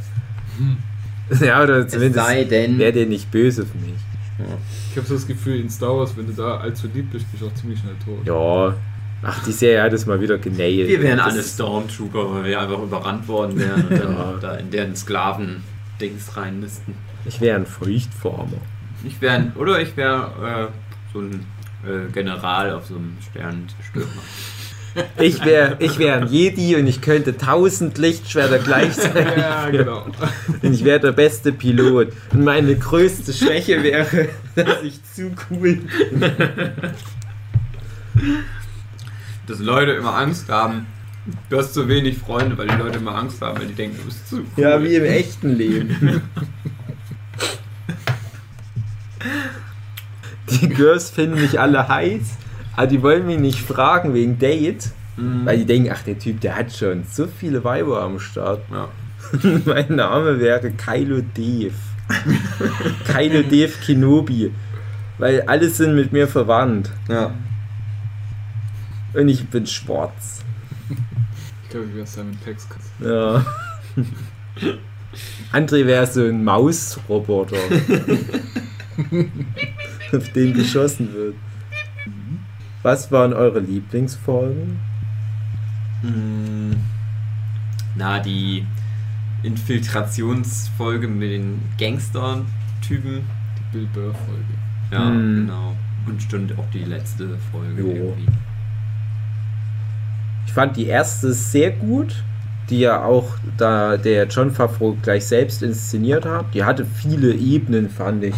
[LAUGHS] Ja, oder Es zumindest sei denn, wäre der nicht böse auf mich. Ich habe so das Gefühl, in Star Wars, wenn du da allzu lieb bist, bist du auch ziemlich schnell tot. Ja. Ach, die Serie hat es mal wieder genailt. Wir wären alle Stormtrooper, weil wir einfach überrannt worden wären und dann [LAUGHS] Ja. da in deren Sklaven-Dings rein müssten. Ich wäre ein Feuchtfarmer. Ich wäre, oder ich wäre äh, so ein äh, General auf so einem Sternenstürmer. Ich wäre ich wär ein Jedi und ich könnte tausend Lichtschwerter gleichzeitig. [LAUGHS] Ja, genau. Und ich wäre der beste Pilot. Und meine größte Schwäche wäre, [LAUGHS] dass ich zu cool bin. Dass Leute immer Angst haben. Du hast zu wenig Freunde, weil die Leute immer Angst haben, weil die denken, du bist zu cool. Ja, wie im echten Leben. [LAUGHS] Die Girls finden mich alle heiß, aber die wollen mich nicht fragen wegen Date, Mhm. weil die denken, ach, der Typ, der hat schon so viele Weiber am Start. Ja. [LAUGHS] mein Name wäre Kylo Dave. [LAUGHS] Kylo Dave Kenobi. Weil alle sind mit mir verwandt. ja. Und ich bin schwarz. Ich glaube, ich wäre Simon Pex. Ja. André wäre so ein Mausroboter. [LAUGHS] auf den geschossen wird. Was waren eure Lieblingsfolgen? Mm, Na, die Infiltrationsfolge mit den Gangster-Typen. Die Bill Burr-Folge. Ja, Hm. genau. Und stimmt auch die letzte Folge Jo. irgendwie. Ich fand die erste sehr gut, die ja auch da der John Favreau gleich selbst inszeniert hat. Die hatte viele Ebenen, fand ich.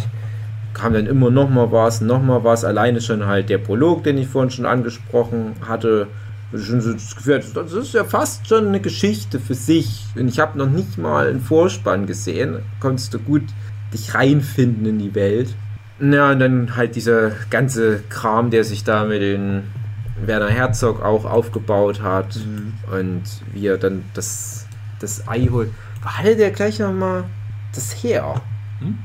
Kam dann immer noch mal was, noch mal was. Alleine schon halt der Prolog, den ich vorhin schon angesprochen hatte. Schon so das Gefühl, das ist ja fast schon eine Geschichte für sich. Und ich habe noch nicht mal einen Vorspann gesehen. Konntest du gut dich reinfinden in die Welt. Ja, und dann halt dieser ganze Kram, der sich da mit den Werner Herzog auch aufgebaut hat und wie er dann das, das Ei holt. Wo hatte der gleich nochmal das her? Hm?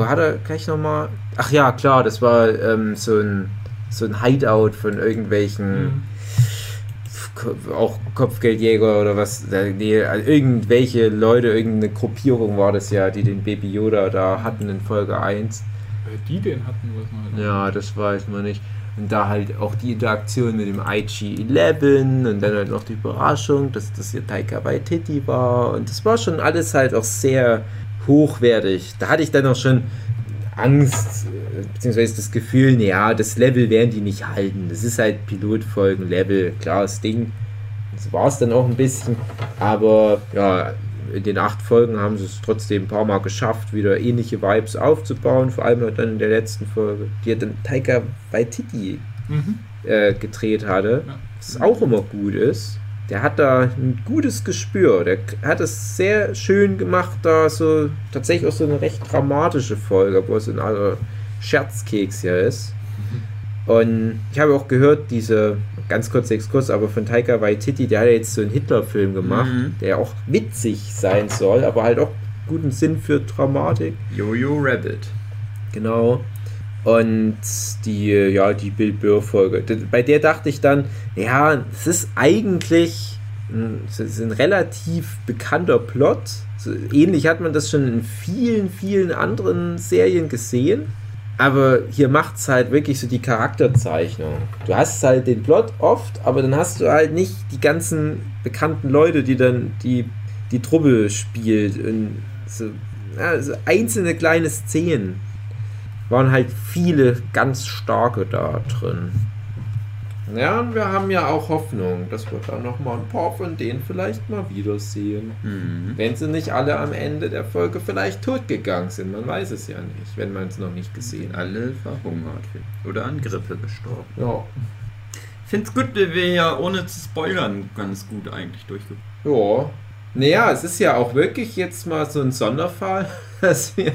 Wo hat er gleich nochmal. Ach ja, klar, das war ähm, so, ein, so ein Hideout von irgendwelchen Ko- auch Kopfgeldjäger oder was, äh, nee, also irgendwelche Leute, irgendeine Gruppierung war das ja, die den Baby Yoda da hatten in Folge 1. Weil die den hatten, was man halt Ja, das weiß man nicht. Und da halt auch die Interaktion mit dem IG-11 und dann halt noch die Überraschung, dass das hier Taika Waititi war. Und das war schon alles halt auch sehr hochwertig. Da hatte ich dann auch schon Angst, äh, beziehungsweise das Gefühl, naja, das Level werden die nicht halten. Das ist halt Pilotfolgen-Level, klares Ding. Das war es dann auch ein bisschen. Aber ja, in den acht Folgen haben sie es trotzdem ein paar Mal geschafft, wieder ähnliche Vibes aufzubauen. Vor allem dann in der letzten Folge, die hat dann Taika Waititi Mhm. äh, gedreht hatte, Ja. was auch immer gut ist. Der hat da ein gutes Gespür. Der hat es sehr schön gemacht, da so tatsächlich auch so eine recht dramatische Folge, wo es ein alter Scherzkeks ja ist. Und ich habe auch gehört, diese, ganz kurz Exkurs, aber von Taika Waititi, der hat ja jetzt so einen Hitler-Film gemacht, Mhm. der auch witzig sein soll, aber halt auch guten Sinn für Dramatik. Jojo Rabbit. Genau. Und die, ja, die Bill Burr-Folge. Bei der dachte ich dann, ja, es ist eigentlich ein, es ist ein relativ bekannter Plot. So, ähnlich hat man das schon in vielen, vielen anderen Serien gesehen. Aber hier macht es halt wirklich so die Charakterzeichnung. Du hast halt den Plot oft, aber dann hast du halt nicht die ganzen bekannten Leute, die dann die, die Truppe spielt. Und so, ja, so einzelne kleine Szenen waren halt viele ganz starke da drin. Ja, und wir haben ja auch Hoffnung, dass wir da nochmal ein paar von denen vielleicht mal wiedersehen. Mhm. Wenn sie nicht alle am Ende der Folge vielleicht tot gegangen sind. Man weiß es ja nicht, wenn man es noch nicht gesehen hat. Alle verhungert oder an Grippe gestorben. Ja. Find's gut, dass wir ja ohne zu spoilern ganz gut eigentlich durchgekommen. Ja. Naja, es ist ja auch wirklich jetzt mal so ein Sonderfall, [LAUGHS] dass wir.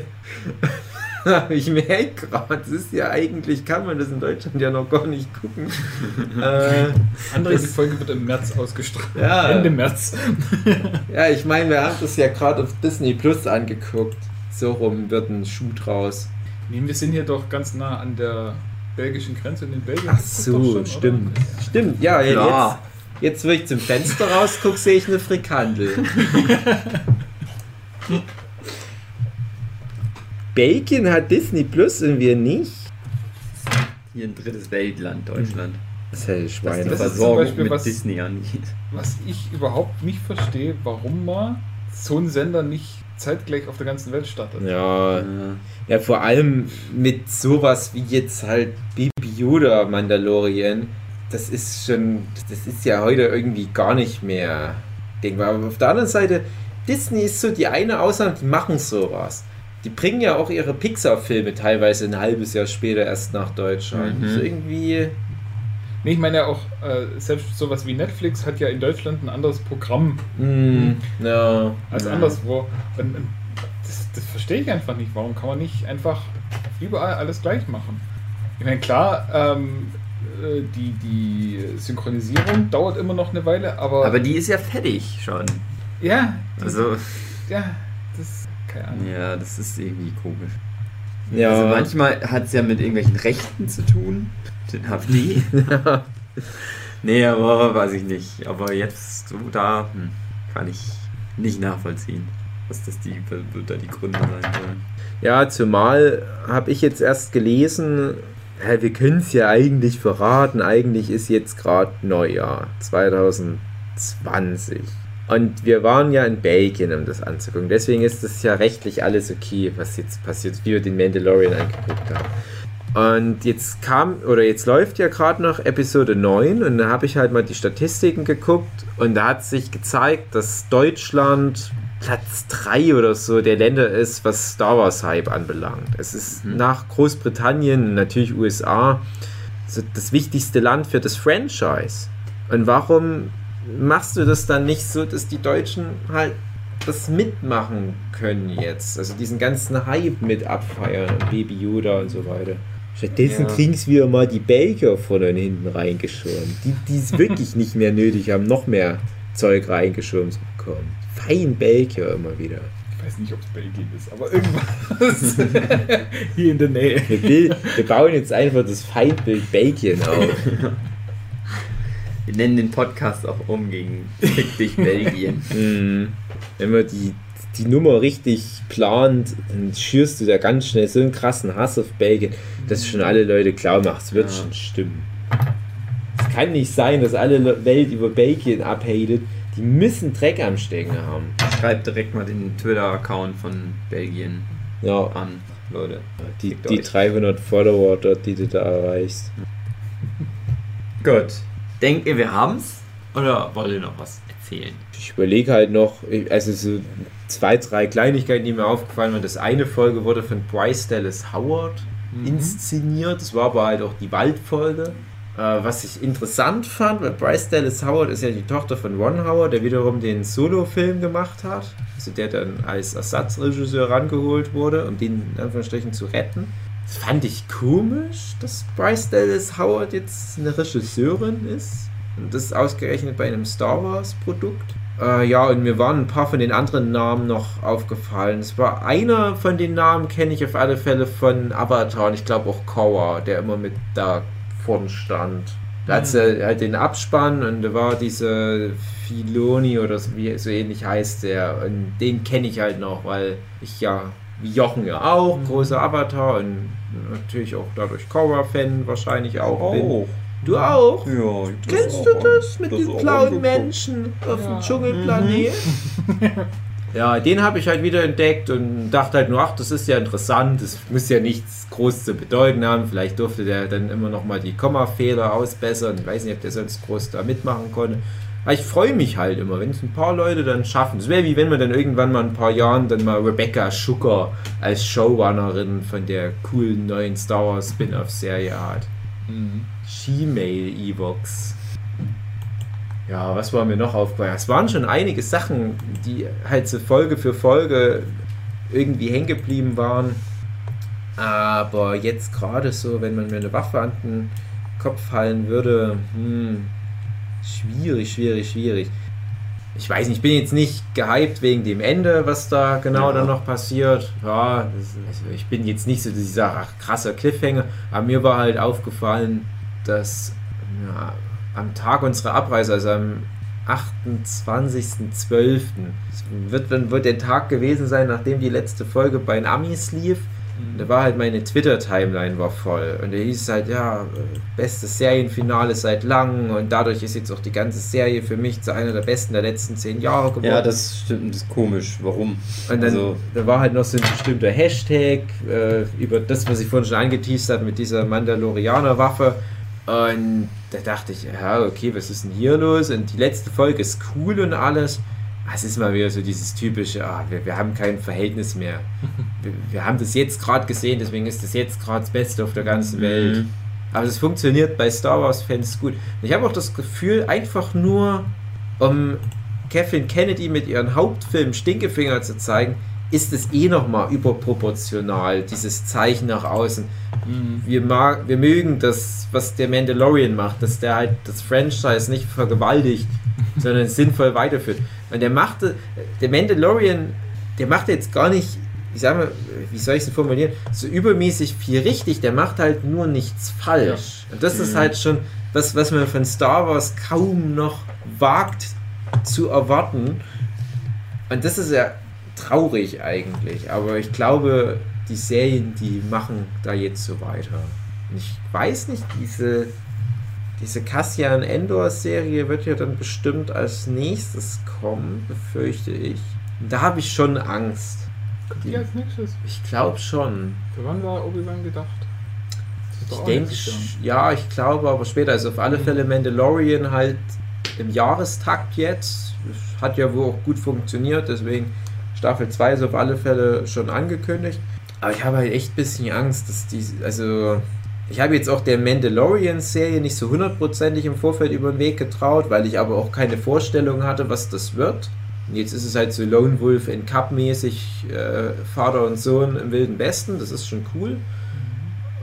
[LAUGHS] ich merke gerade, es ist ja eigentlich, kann man das in Deutschland ja noch gar nicht gucken. [LAUGHS] äh, Andere, die Das- Folge wird im März ausgestrahlt. Ja. Ende März. [LAUGHS] ja, ich meine, wir haben das ja gerade auf Disney Plus angeguckt. So rum wird ein Schuh draus. Nee, wir sind hier doch ganz nah an der belgischen Grenze in den Belgien. Ach das so, schon, oder? stimmt. Stimmt, ja, Klar. jetzt, jetzt, wo ich zum Fenster rausgucke, sehe ich eine Frikandel. Bacon hat Disney Plus und wir nicht. Hier ein drittes Weltland, Deutschland. Das ist ja Was Schwein. die Das ist zum Versorgung Beispiel mit was- Disney angeht. [LAUGHS] Was ich überhaupt nicht verstehe, warum man so einen Sender nicht zeitgleich auf der ganzen Welt startet. Ja, ja, vor allem mit sowas wie jetzt halt Baby Yoda Mandalorian. Das ist schon, das ist ja heute irgendwie gar nicht mehr denkbar. Aber auf der anderen Seite, Disney ist so die eine Ausnahme, die machen sowas. Die bringen ja auch ihre Pixar-Filme teilweise ein halbes Jahr später erst nach Deutschland. Mhm. So irgendwie. Nee, ich meine ja auch, äh, selbst sowas wie Netflix hat ja in Deutschland ein anderes Programm Mm, ja. als Ja. anderswo. Und, und das, das verstehe ich einfach nicht. Warum kann man nicht einfach überall alles gleich machen? Ich meine, klar, ähm, äh, die, die Synchronisierung dauert immer noch eine Weile, aber, Aber die ist ja fertig schon. ja, Also, ja, das keine Ahnung. ja, das ist irgendwie komisch. Ja. Also manchmal hat es ja mit irgendwelchen Rechten zu tun. Den AfD. [LAUGHS] nee, aber weiß ich nicht. Aber jetzt so da hm, kann ich nicht nachvollziehen, was das die, wird da die Gründe sein sollen. Ja, zumal habe ich jetzt erst gelesen, ja, wir können es ja eigentlich verraten, eigentlich ist jetzt gerade Neujahr 2020. Und wir waren ja in Belgien, um das anzugucken. Deswegen ist das ja rechtlich alles okay, was jetzt passiert, wie wir den Mandalorian angeguckt haben. Und jetzt kam, oder jetzt läuft ja gerade noch Episode 9 und da habe ich halt mal die Statistiken geguckt und da hat sich gezeigt, dass Deutschland Platz 3 oder so der Länder ist, was Star Wars Hype anbelangt. Es ist Mhm. nach Großbritannien natürlich USA so das wichtigste Land für das Franchise. Und warum machst du das dann nicht so, dass die Deutschen halt das mitmachen können jetzt? Also diesen ganzen Hype mit abfeiern und Baby Yoda und so weiter. Stattdessen Ja. kriegen es wieder mal die Belgier vorne und hinten reingeschoben. Die, die es [LAUGHS] wirklich nicht mehr nötig haben, noch mehr Zeug reingeschoben zu bekommen. Fein Belgier immer wieder. Ich weiß nicht, ob es Belgien ist, aber irgendwas [LAUGHS] hier in der Nähe. Wir, wir bauen jetzt einfach das Feindbild Belgien auf. [LAUGHS] Wir nennen den Podcast auch um gegen Fick dich Belgien. [LAUGHS] Mhm. Wenn man die, die Nummer richtig plant, dann schürst du da ganz schnell so einen krassen Hass auf Belgien, dass schon alle Leute klar macht, es wird Ja. schon stimmen. Es kann nicht sein, dass alle Le- Welt über Belgien abhatet. Die müssen Dreck am Stecken haben. Schreibt direkt mal den Twitter-Account von Belgien Ja, an, Leute. die, die euch. 300 Follower dort, die du da erreichst. Gut. Denkt ihr, wir haben's? Oder wollt ihr noch was erzählen? Ich überlege halt noch, also so zwei, drei Kleinigkeiten, die mir aufgefallen waren. Das eine Folge wurde von Bryce Dallas Howard inszeniert. Das war aber halt auch die Waldfolge. Äh, was ich interessant fand, weil Bryce Dallas Howard ist ja die Tochter von Ron Howard, der wiederum den Solo-Film gemacht hat. Also der dann als Ersatzregisseur rangeholt wurde, um den in Anführungsstrichen zu retten. Das fand ich komisch, dass Bryce Dallas Howard jetzt eine Regisseurin ist. Und das ausgerechnet bei einem Star Wars Produkt. Äh, ja, und mir waren ein paar von den anderen Namen noch aufgefallen. Es war einer von den Namen, kenne ich auf alle Fälle von Avatar und ich glaube auch Korra, der immer mit da vorn stand. Da hat sie halt den Abspann und da war diese Filoni oder so, wie so ähnlich heißt der. Und den kenne ich halt noch, weil ich ja, wie Jochen ja auch, großer Avatar und natürlich auch dadurch Korra-Fan wahrscheinlich auch bin. Du auch? Ja, Kennst du das mit das den auch blauen. Menschen auf Ja. dem Dschungelplanet? [LAUGHS] ja, den habe ich halt wieder entdeckt und dachte halt nur, ach, das ist ja interessant, das muss ja nichts groß zu bedeuten haben. Vielleicht durfte der dann immer noch mal die Kommafehler ausbessern. Ich weiß nicht, ob der sonst groß da mitmachen konnte. Aber ich freue mich halt immer, wenn es ein paar Leute dann schaffen. Es wäre wie wenn man dann irgendwann mal in ein paar Jahren dann mal Rebecca Schucker als Showrunnerin von der coolen neuen Star Wars Spin-off-Serie hat. Mhm. Gmail Evox. Ja, was war mir noch aufgefallen? Es waren schon einige Sachen, die halt so Folge für Folge irgendwie hängen geblieben waren. Aber jetzt gerade so, wenn man mir eine Waffe an den Kopf fallen würde, hm, schwierig, schwierig, schwierig. Ich weiß nicht, ich bin jetzt nicht gehypt wegen dem Ende, was da genau Ja. dann noch passiert. Ja, das, also ich bin jetzt nicht so dieser ach, krasser Cliffhanger, aber mir war halt aufgefallen, dass ja, am Tag unserer Abreise, also am 28.12., es wird, wird der Tag gewesen sein, nachdem die letzte Folge bei den Amis lief. Und Da war halt meine Twitter-Timeline war voll. Und da hieß es halt, ja, bestes Serienfinale seit langem. Und dadurch ist jetzt auch die ganze Serie für mich zu einer der besten der letzten zehn Jahre geworden. Ja, das stimmt, das ist komisch. Warum? Und dann Also- da war halt noch so ein bestimmter Hashtag äh, über das, was ich vorhin schon angeteased habe mit dieser Mandalorianer-Waffe. Und da dachte ich, ja, okay, was ist denn hier los? Und die letzte Folge ist cool und alles. Es ist mal wieder so dieses typische, ah, wir, wir haben kein Verhältnis mehr. [LAUGHS] Wir, wir haben das jetzt gerade gesehen, deswegen ist das jetzt gerade das Beste auf der ganzen Welt. Mhm. Aber es funktioniert bei Star Wars-Fans gut. Ich habe auch das Gefühl, einfach nur, um Kathleen Kennedy mit ihren Hauptfilm Stinkefinger zu zeigen, ist es eh nochmal überproportional, dieses Zeichen nach außen. Mhm. Wir, mag, wir mögen das, was der Mandalorian macht, dass der halt das Franchise nicht vergewaltigt, [LAUGHS] sondern sinnvoll weiterführt. Und der machte, der Mandalorian, der macht jetzt gar nicht, ich sag mal, wie soll ich es formulieren, so übermäßig viel richtig, der macht halt nur nichts falsch. Und das ist Mhm. halt schon das, was man von Star Wars kaum noch wagt zu erwarten. Und das ist ja traurig eigentlich, aber ich glaube, die Serien, die machen da jetzt so weiter. Und ich weiß nicht, diese, diese Cassian Endor Serie wird ja dann bestimmt als nächstes kommen, befürchte ich. Und da habe ich schon Angst. Kommt die als nächstes? Ich glaube schon. Für wann war Obi-Wan gedacht? Ich denke, ja, ich glaube, aber später. Also auf alle Fälle Mandalorian halt im Jahrestakt jetzt. Das hat ja wohl auch gut funktioniert, deswegen Staffel 2 ist auf alle Fälle schon angekündigt. Aber ich habe halt echt ein bisschen Angst, dass die, also ich habe jetzt auch der Mandalorian-Serie nicht so hundertprozentig im Vorfeld über den Weg getraut, weil ich aber auch keine Vorstellung hatte, was das wird. Und jetzt ist es halt so Lone Wolf in Cup mäßig äh, Vater und Sohn im Wilden Westen, das ist schon cool.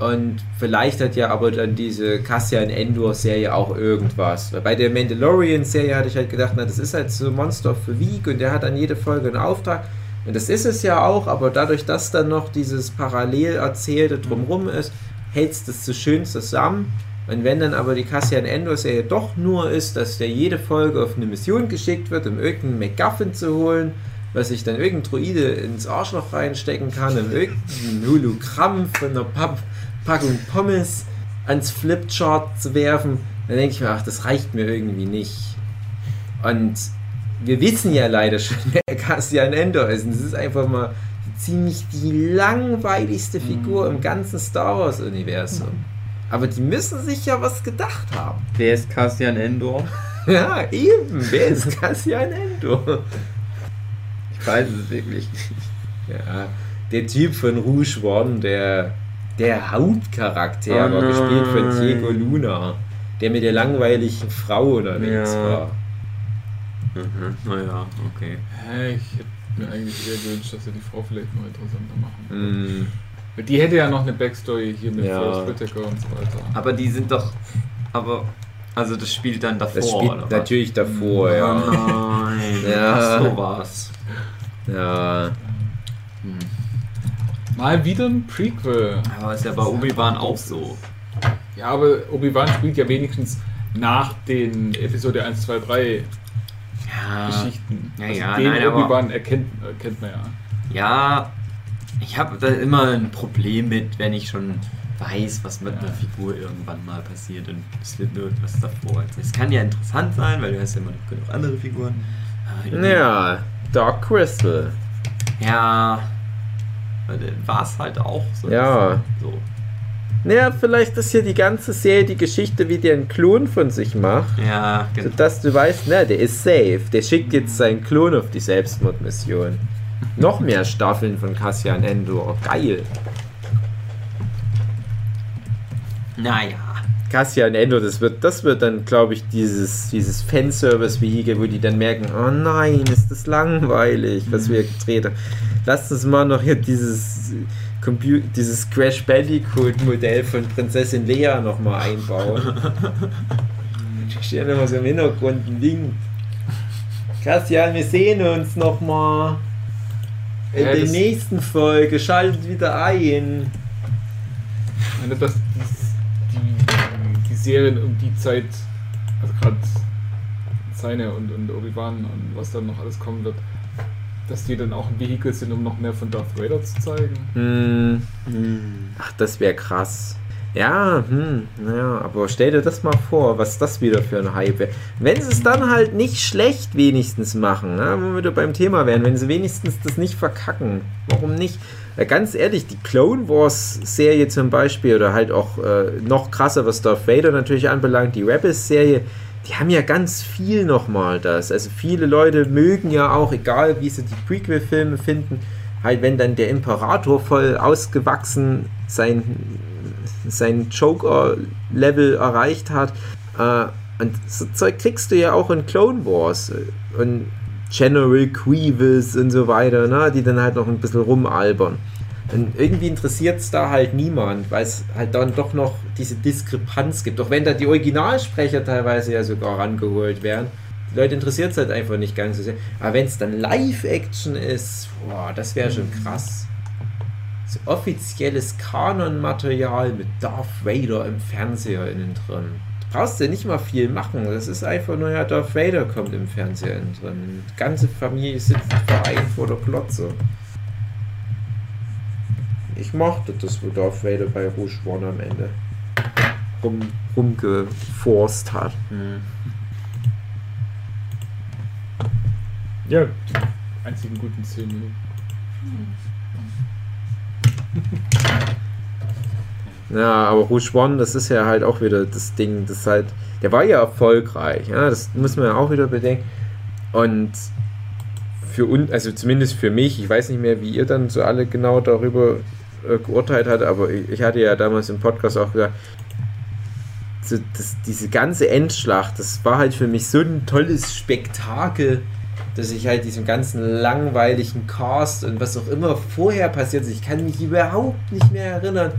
Und vielleicht hat ja aber dann diese Cassian Endor-Serie auch irgendwas. Weil bei der Mandalorian-Serie hatte ich halt gedacht, na, das ist halt so Monster of the Week und der hat an jede Folge einen Auftrag. Und das ist es ja auch, aber dadurch, dass dann noch dieses parallel erzählte drumrum ist, hält es das so schön zusammen. Und wenn dann aber die Cassian Endor-Serie doch nur ist, dass der jede Folge auf eine Mission geschickt wird, um irgendeinen MacGuffin zu holen, was sich dann irgendein Droide ins Arschloch reinstecken kann, um irgendein Hologramm von einer Papp Packung Pommes ans Flipchart zu werfen, dann denke ich mir, ach, das reicht mir irgendwie nicht. Und wir wissen ja leider schon, [LAUGHS] wer Cassian Endor ist. Und das ist einfach mal ziemlich die langweiligste Figur im ganzen Star Wars-Universum. Aber die müssen sich ja was gedacht haben. Wer ist Cassian Endor? [LAUGHS] Ja, eben. Wer ist Cassian Endor? Ich weiß es wirklich nicht. Ja, der Typ von Rouge One, der, der Hauptcharakter, Oh war gespielt von. Diego Luna, der mit der langweiligen Frau unterwegs Ja. war. Mhm. Naja, okay. Hä, ich hätte mir eigentlich eher gewünscht, dass sie die Frau vielleicht noch interessanter machen. Mm, Die hätte ja noch eine Backstory hier mit Ja. Forrest Whitaker und so weiter. Aber die sind doch. Aber. Also das spielt dann davor, das spielt oder was? natürlich davor, Oh ja. nein. Ja. Ach, so war's. Ja, Hm. Mal wieder ein Prequel. Aber ist ja bei Obi-Wan auch so. Ja, aber Obi-Wan spielt ja wenigstens nach den Episode 1, 2, 3 Ja. Geschichten. Ja, also ja, den nein, Obi-Wan erkennt, erkennt man ja. Ja, ich habe da immer ein Problem mit, wenn ich schon weiß, was mit einer Figur irgendwann mal passiert und es wird nur etwas davor. Es kann ja interessant sein, weil du hast ja immer noch genug andere Figuren. Ja, Dark Crystal. Ja. War es halt auch so. Ja. So. Naja, vielleicht ist hier die ganze Serie die Geschichte, wie der einen Klon von sich macht. Ja, genau. Sodass du weißt, na, der ist safe. Der schickt jetzt seinen Klon auf die Selbstmordmission. Noch mehr Staffeln von Cassian Endor. Geil. Naja. Cassian Endor, das wird, das wird dann, glaube ich, dieses, dieses Fanservice-Vehikel, wo die dann merken, oh nein, ist das langweilig, was wir gedreht haben. Lasst uns mal noch hier dieses, Compu dieses Crash Bandicoot-Modell von Prinzessin Lea nochmal einbauen. Ich stehe nochmal so im Hintergrund ein Ding. Cassian, wir sehen uns nochmal. In Ja, der das- nächsten Folge. Schaltet wieder ein. Dass dies, die, die Serien um die Zeit, also gerade seine und, und Obi-Wan und was dann noch alles kommen wird, dass die dann auch ein Vehikel sind, um noch mehr von Darth Vader zu zeigen. Hm. Ach, das wäre krass. Ja, hm, naja, aber stell dir das mal vor, was das wieder für ein Hype wäre. Wenn sie es dann halt nicht schlecht wenigstens machen, ne, wo wir wieder beim Thema wären, wenn sie wenigstens das nicht verkacken, warum nicht? Ganz ehrlich, die Clone Wars Serie zum Beispiel oder halt auch äh, noch krasser, was Darth Vader natürlich anbelangt, die Rebels Serie, die haben ja ganz viel nochmal das. Also viele Leute mögen ja auch, egal wie sie die Prequel-Filme finden, halt wenn dann der Imperator voll ausgewachsen sein, sein Joker-Level erreicht hat. Äh, und so Zeug kriegst du ja auch in Clone Wars. Und General Grievous und so weiter, ne, die dann halt noch ein bisschen rumalbern. Und irgendwie interessiert es da halt niemand, weil es halt dann doch noch diese Diskrepanz gibt. Auch wenn da die Originalsprecher teilweise ja sogar rangeholt werden. Die Leute interessiert es halt einfach nicht ganz so sehr. Aber wenn es dann Live-Action ist, boah, das wäre schon krass. So offizielles Kanon-Material mit Darth Vader im Fernseher innen drin. Du brauchst ja nicht mal viel machen. Das ist einfach nur, ja, Darth Vader kommt im Fernseher drin. Die ganze Familie sitzt vereint vor der Klotze. Ich mochte das, wo Darth Vader bei Rouge One am Ende rum, rumgeforst hat. Ja, die einzigen guten 10 Minuten. [LAUGHS] Ja, aber Rouge One, das ist ja halt auch wieder das Ding, das halt, der war ja erfolgreich, ja, das muss man ja auch wieder bedenken. Und für uns, also zumindest für mich, ich weiß nicht mehr, wie ihr dann so alle genau darüber äh, geurteilt habt, aber ich, ich hatte ja damals im Podcast auch gesagt, so, das, diese ganze Endschlacht, das war halt für mich so ein tolles Spektakel, dass ich halt diesem ganzen langweiligen Cast und was auch immer vorher passiert ist, ich kann mich überhaupt nicht mehr erinnern,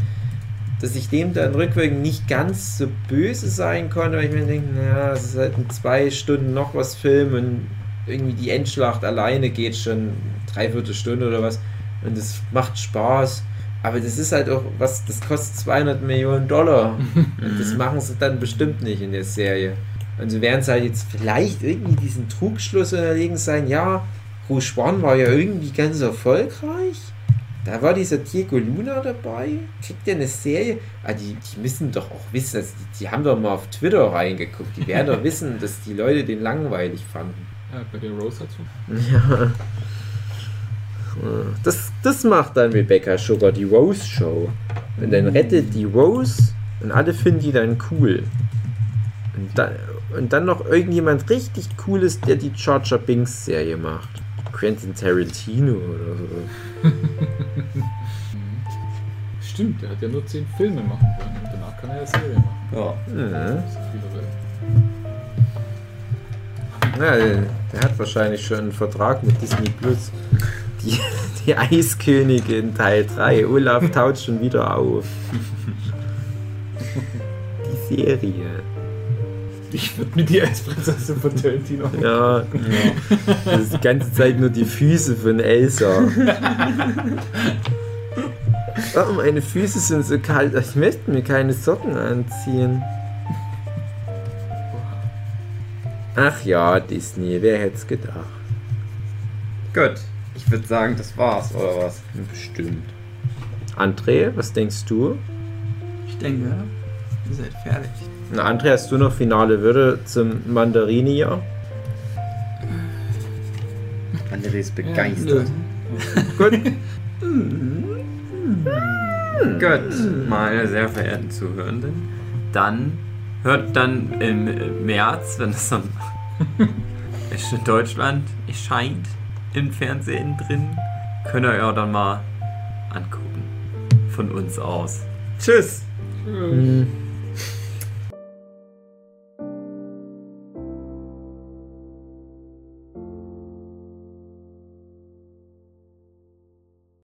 dass ich dem dann rückwirkend nicht ganz so böse sein konnte, weil ich mir denke, naja, es ist halt in zwei Stunden noch was Film und irgendwie die Endschlacht alleine geht schon dreiviertel Stunde oder was und es macht Spaß Aber das ist halt auch, was, das kostet 200 Millionen Dollar. [LAUGHS] Und das machen sie dann bestimmt nicht in der Serie. Und so werden sie halt jetzt vielleicht irgendwie diesen Trugschluss unterlegen sein, ja, Rouge One war ja irgendwie ganz erfolgreich. Da war dieser Diego Luna dabei. Kriegt der eine Serie? Ah, die, die müssen doch auch wissen, also die, die haben doch mal auf Twitter reingeguckt. Die werden doch [LAUGHS] wissen, dass die Leute den langweilig fanden. Ja, bei der Rose so. Ja. Das, das macht dann Rebecca Sugar, die Rose Show. Und dann rettet die Rose und alle finden die dann cool. Und dann, und dann noch irgendjemand richtig cooles, der die Charger Binks Serie macht. Quentin Tarantino oder so. [LAUGHS] Stimmt, der hat ja nur 10 Filme machen können und danach kann er ja Serie machen. Ja. Mhm. Das ist wieder Ja, der, der hat wahrscheinlich schon einen Vertrag mit Disney Plus. Die, die Eiskönigin Teil 3. Olaf taut schon wieder auf. [LAUGHS] Die Serie. Ich würde mir die Eisprinzessin von Tarantino Ja, das ist die ganze Zeit nur die Füße von Elsa. Oh, meine Füße sind so kalt. Ich möchte mir keine Socken anziehen. Ach ja, Disney, wer hätte es gedacht? Gut. Ich würde sagen, das war's, oder was? Bestimmt. André, was denkst du? Ich denke, ihr seid fertig. Na, André, hast du noch finale Würde zum Mandarinier? André ist begeistert. [LAUGHS] Gut. Gut, meine sehr verehrten Zuhörenden. Dann hört dann im März, wenn es dann [LAUGHS] in Deutschland erscheint, im Fernsehen drin, könnt ihr ja dann mal angucken. Von uns aus. Tschüss! Nö. Hm.